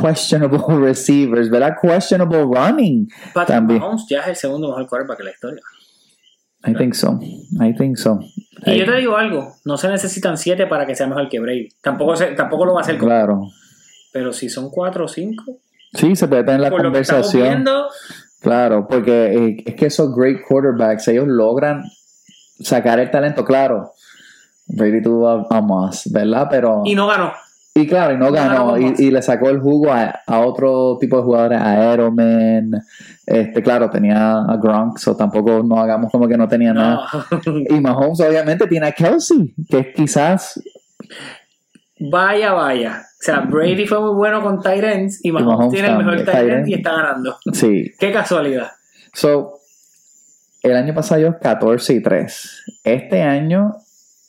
questionable [LAUGHS] receivers, ¿verdad? Questionable running. Patrick También. Mahomes ya es el segundo mejor quarterback de la historia. I think so. I think so. Y yo te digo algo, no se necesitan siete para que sea mejor que Brady. Tampoco, se- tampoco lo va a hacer con... Claro. Pero si son cuatro o cinco, Sí, se puede tener la conversación. viendo, Claro, porque eh, es que esos great quarterbacks, ellos logran sacar el talento, claro. Brady tuvo a, Moss, ¿verdad? Pero. y no ganó. y claro, y no no ganó Y, y le sacó el jugo a, a otro tipo de jugadores, a Edelman. Este, claro, tenía a Gronk, so tampoco no hagamos como que no tenía nada. [LAUGHS] Y Mahomes, obviamente, tiene a Kelsey, que es quizás. Vaya, vaya. O sea, Brady fue muy bueno con Tyrants y Mahomes, Mahomes tiene el mejor Tyrant. y está ganando. Sí. Qué casualidad. So, el año pasado ellos 14 y 3. Este año,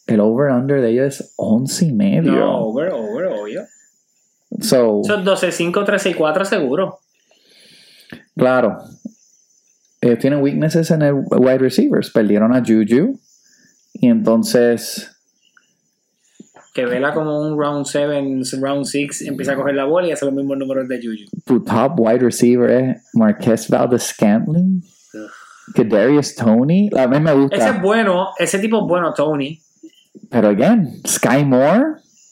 el over-under de ellos es 11 y medio. No, over, over, obvio. So, Son 12, 5, 13 y 4 seguro. claro. Ellos tienen weaknesses en el wide receivers. Perdieron a Juju. Y entonces, Que vela como un round 7, round 6, empieza a coger la bola y hace los mismos números de Juju. tu top wide receiver es Marquez Valdez Scantling. Que Darius Tony. A mí me gusta. Ese es bueno, ese tipo es bueno, Tony. Pero again, Sky Moore.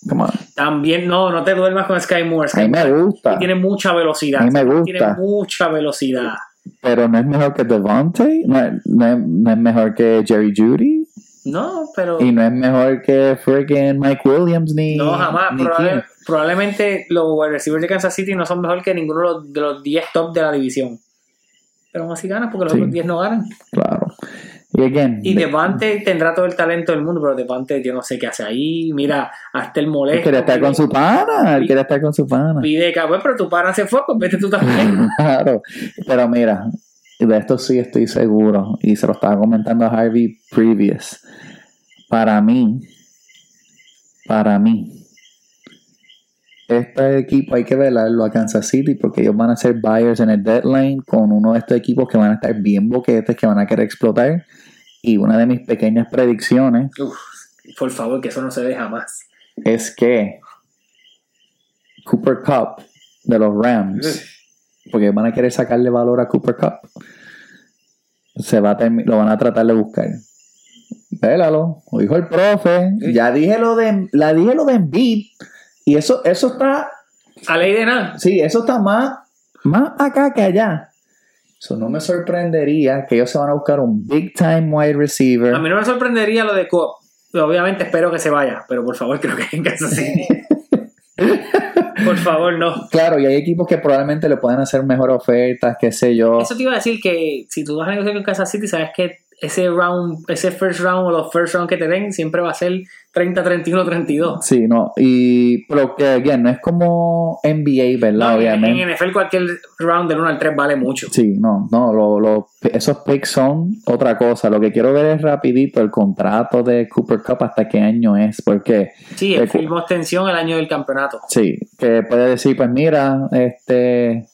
Come on. También, no, no te duermas con Sky Moore. A Sky mí me gusta. tiene mucha velocidad. A mí me gusta. Tiene mucha velocidad. Pero no es mejor que Devontae. No es mejor que Jerry Judy. No, pero. Y no es mejor que freaking Mike Williams ni. No, jamás. ni Probable- quién. probablemente los wide receivers de Kansas City no son mejor que ninguno de los, de los 10 top de la división. Pero aún así ganan porque los Sí. otros 10 no ganan. Claro. Y again. Y Devante tendrá todo el talento del mundo, pero Devante yo no sé qué hace ahí. Mira, hasta el él molesto. quería estar con su pana. Él quería estar con su pana. Pide que, "Pues, pero tu pana se fue, pues vete tú también. [LAUGHS] Claro. Pero mira, de esto sí estoy seguro. Y se lo estaba comentando a Harvey previous. Para mí. Para mí. Este equipo hay que velarlo a Kansas City porque ellos van a ser buyers en el deadline con uno de estos equipos que van a estar bien boquetes, que van a querer explotar. Y una de mis pequeñas predicciones Uf, por favor, que eso no se dé jamás. es que Cooper Cup de los Rams, porque van a querer sacarle valor a Cooper Cup, se va a lo van a tratar de buscar. Pélalo, lo dijo el profe. Ya dije lo de, la dije lo de Embiid. Y eso, eso está, A ley de nada. sí, eso está más, más acá que allá. Eso no me sorprendería que ellos se van a buscar un big time wide receiver. A mí no me sorprendería lo de Coop. Obviamente espero que se vaya, pero por favor creo que en Kansas City. Por favor, no. Claro, y hay equipos que probablemente le pueden hacer mejor ofertas, qué sé yo. Eso te iba a decir que si tú vas a negociar con Kansas City, sabes que ese round, ese first round o los first round que te den siempre va a ser 30, 31, 32. Sí, no, y pero que again, no es como NBA, ¿verdad? No, Obviamente. en NFL cualquier round del 1 al 3 vale mucho. Sí, no, no, lo- lo- esos picks son otra cosa. Lo que quiero ver es rapidito el contrato de Cooper Cup hasta qué año es, porque Sí, Eh, firmó extensión el año del campeonato. sí, que puede decir, pues mira, este,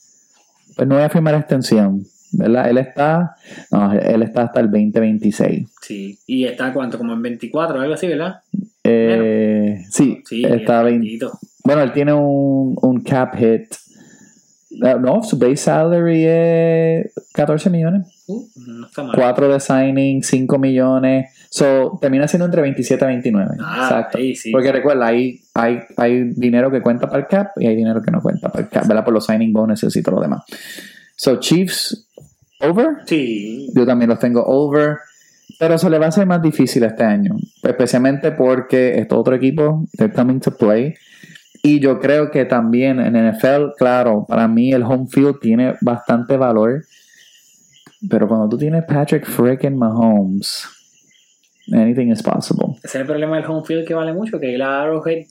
pues no voy a firmar extensión, ¿verdad? Él está, no, él está hasta el 2026. Sí, y está cuánto, como en 24 algo así, ¿verdad? Eh, sí, Sí, está es 20, poquito. Bueno, él tiene un, un cap hit. Ah, No, su base salary es 14 millones. Uh, no está mal. 4 de signing, 5 millones. So, termina siendo entre 27 a 29. Ah, Exacto. ahí sí. Porque recuerda, hay, hay, hay dinero que cuenta para el cap y hay dinero que no cuenta para el cap, ¿verdad? Por los signing bonuses y todo lo demás. So, Chiefs, over. Sí, Yo también los tengo over. Pero se le va a hacer más difícil este año. Especialmente porque este otro equipo, they're coming to play. Y yo creo que también en NFL, claro, para mí el home field tiene bastante valor. Pero cuando tú tienes Patrick freaking Mahomes, anything is possible. ese es el problema del home field que vale mucho, que la Arrowhead,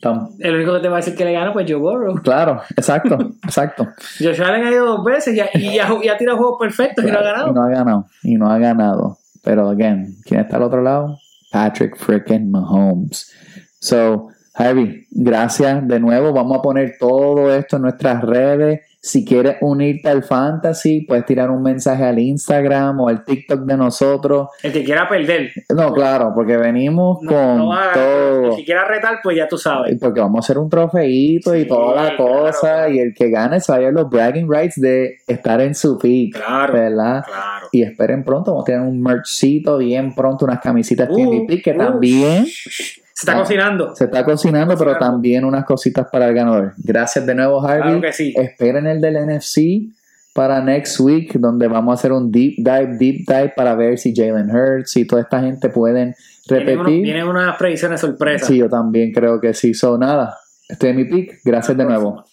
Tam- el único que te va a decir que le gana, pues Joe Burrow. Claro, exacto, [LAUGHS] exacto. Josh Allen ha ido dos veces y y ha, y ha tirado juegos perfectos y no ha Y ganado. no ha ganado. Y no ha ganado. Pero, again, ¿quién está al otro lado? Patrick freaking Mahomes. So, Harvey, gracias de nuevo. Vamos a poner todo esto en nuestras redes. Si quieres unirte al fantasy, puedes tirar un mensaje al Instagram o al TikTok de nosotros. El que quiera perder, No, claro, porque venimos no, con no todo. El que quiera retar, pues ya tú sabes. Porque vamos a hacer un trofeito y toda la claro, cosa. claro. Y el que gane se va a llevar los bragging rights de estar en su pick. Claro, ¿Verdad? claro. Y esperen pronto, vamos a tener un merchcito bien pronto, unas camisitas Uh, TNP que uh, también está Ah. cocinando. se está cocinando, pero Cocinando. también unas cositas para el ganador. Gracias de nuevo, Harvey. Claro que sí. Esperen el del NFC para next week, donde vamos a hacer un deep dive, deep dive para ver si Jalen Hurts y toda esta gente pueden repetir. vienen unas predicciones sorpresas. Sí, yo también creo que sí. So, nada, este es mi pick. Gracias de nuevo.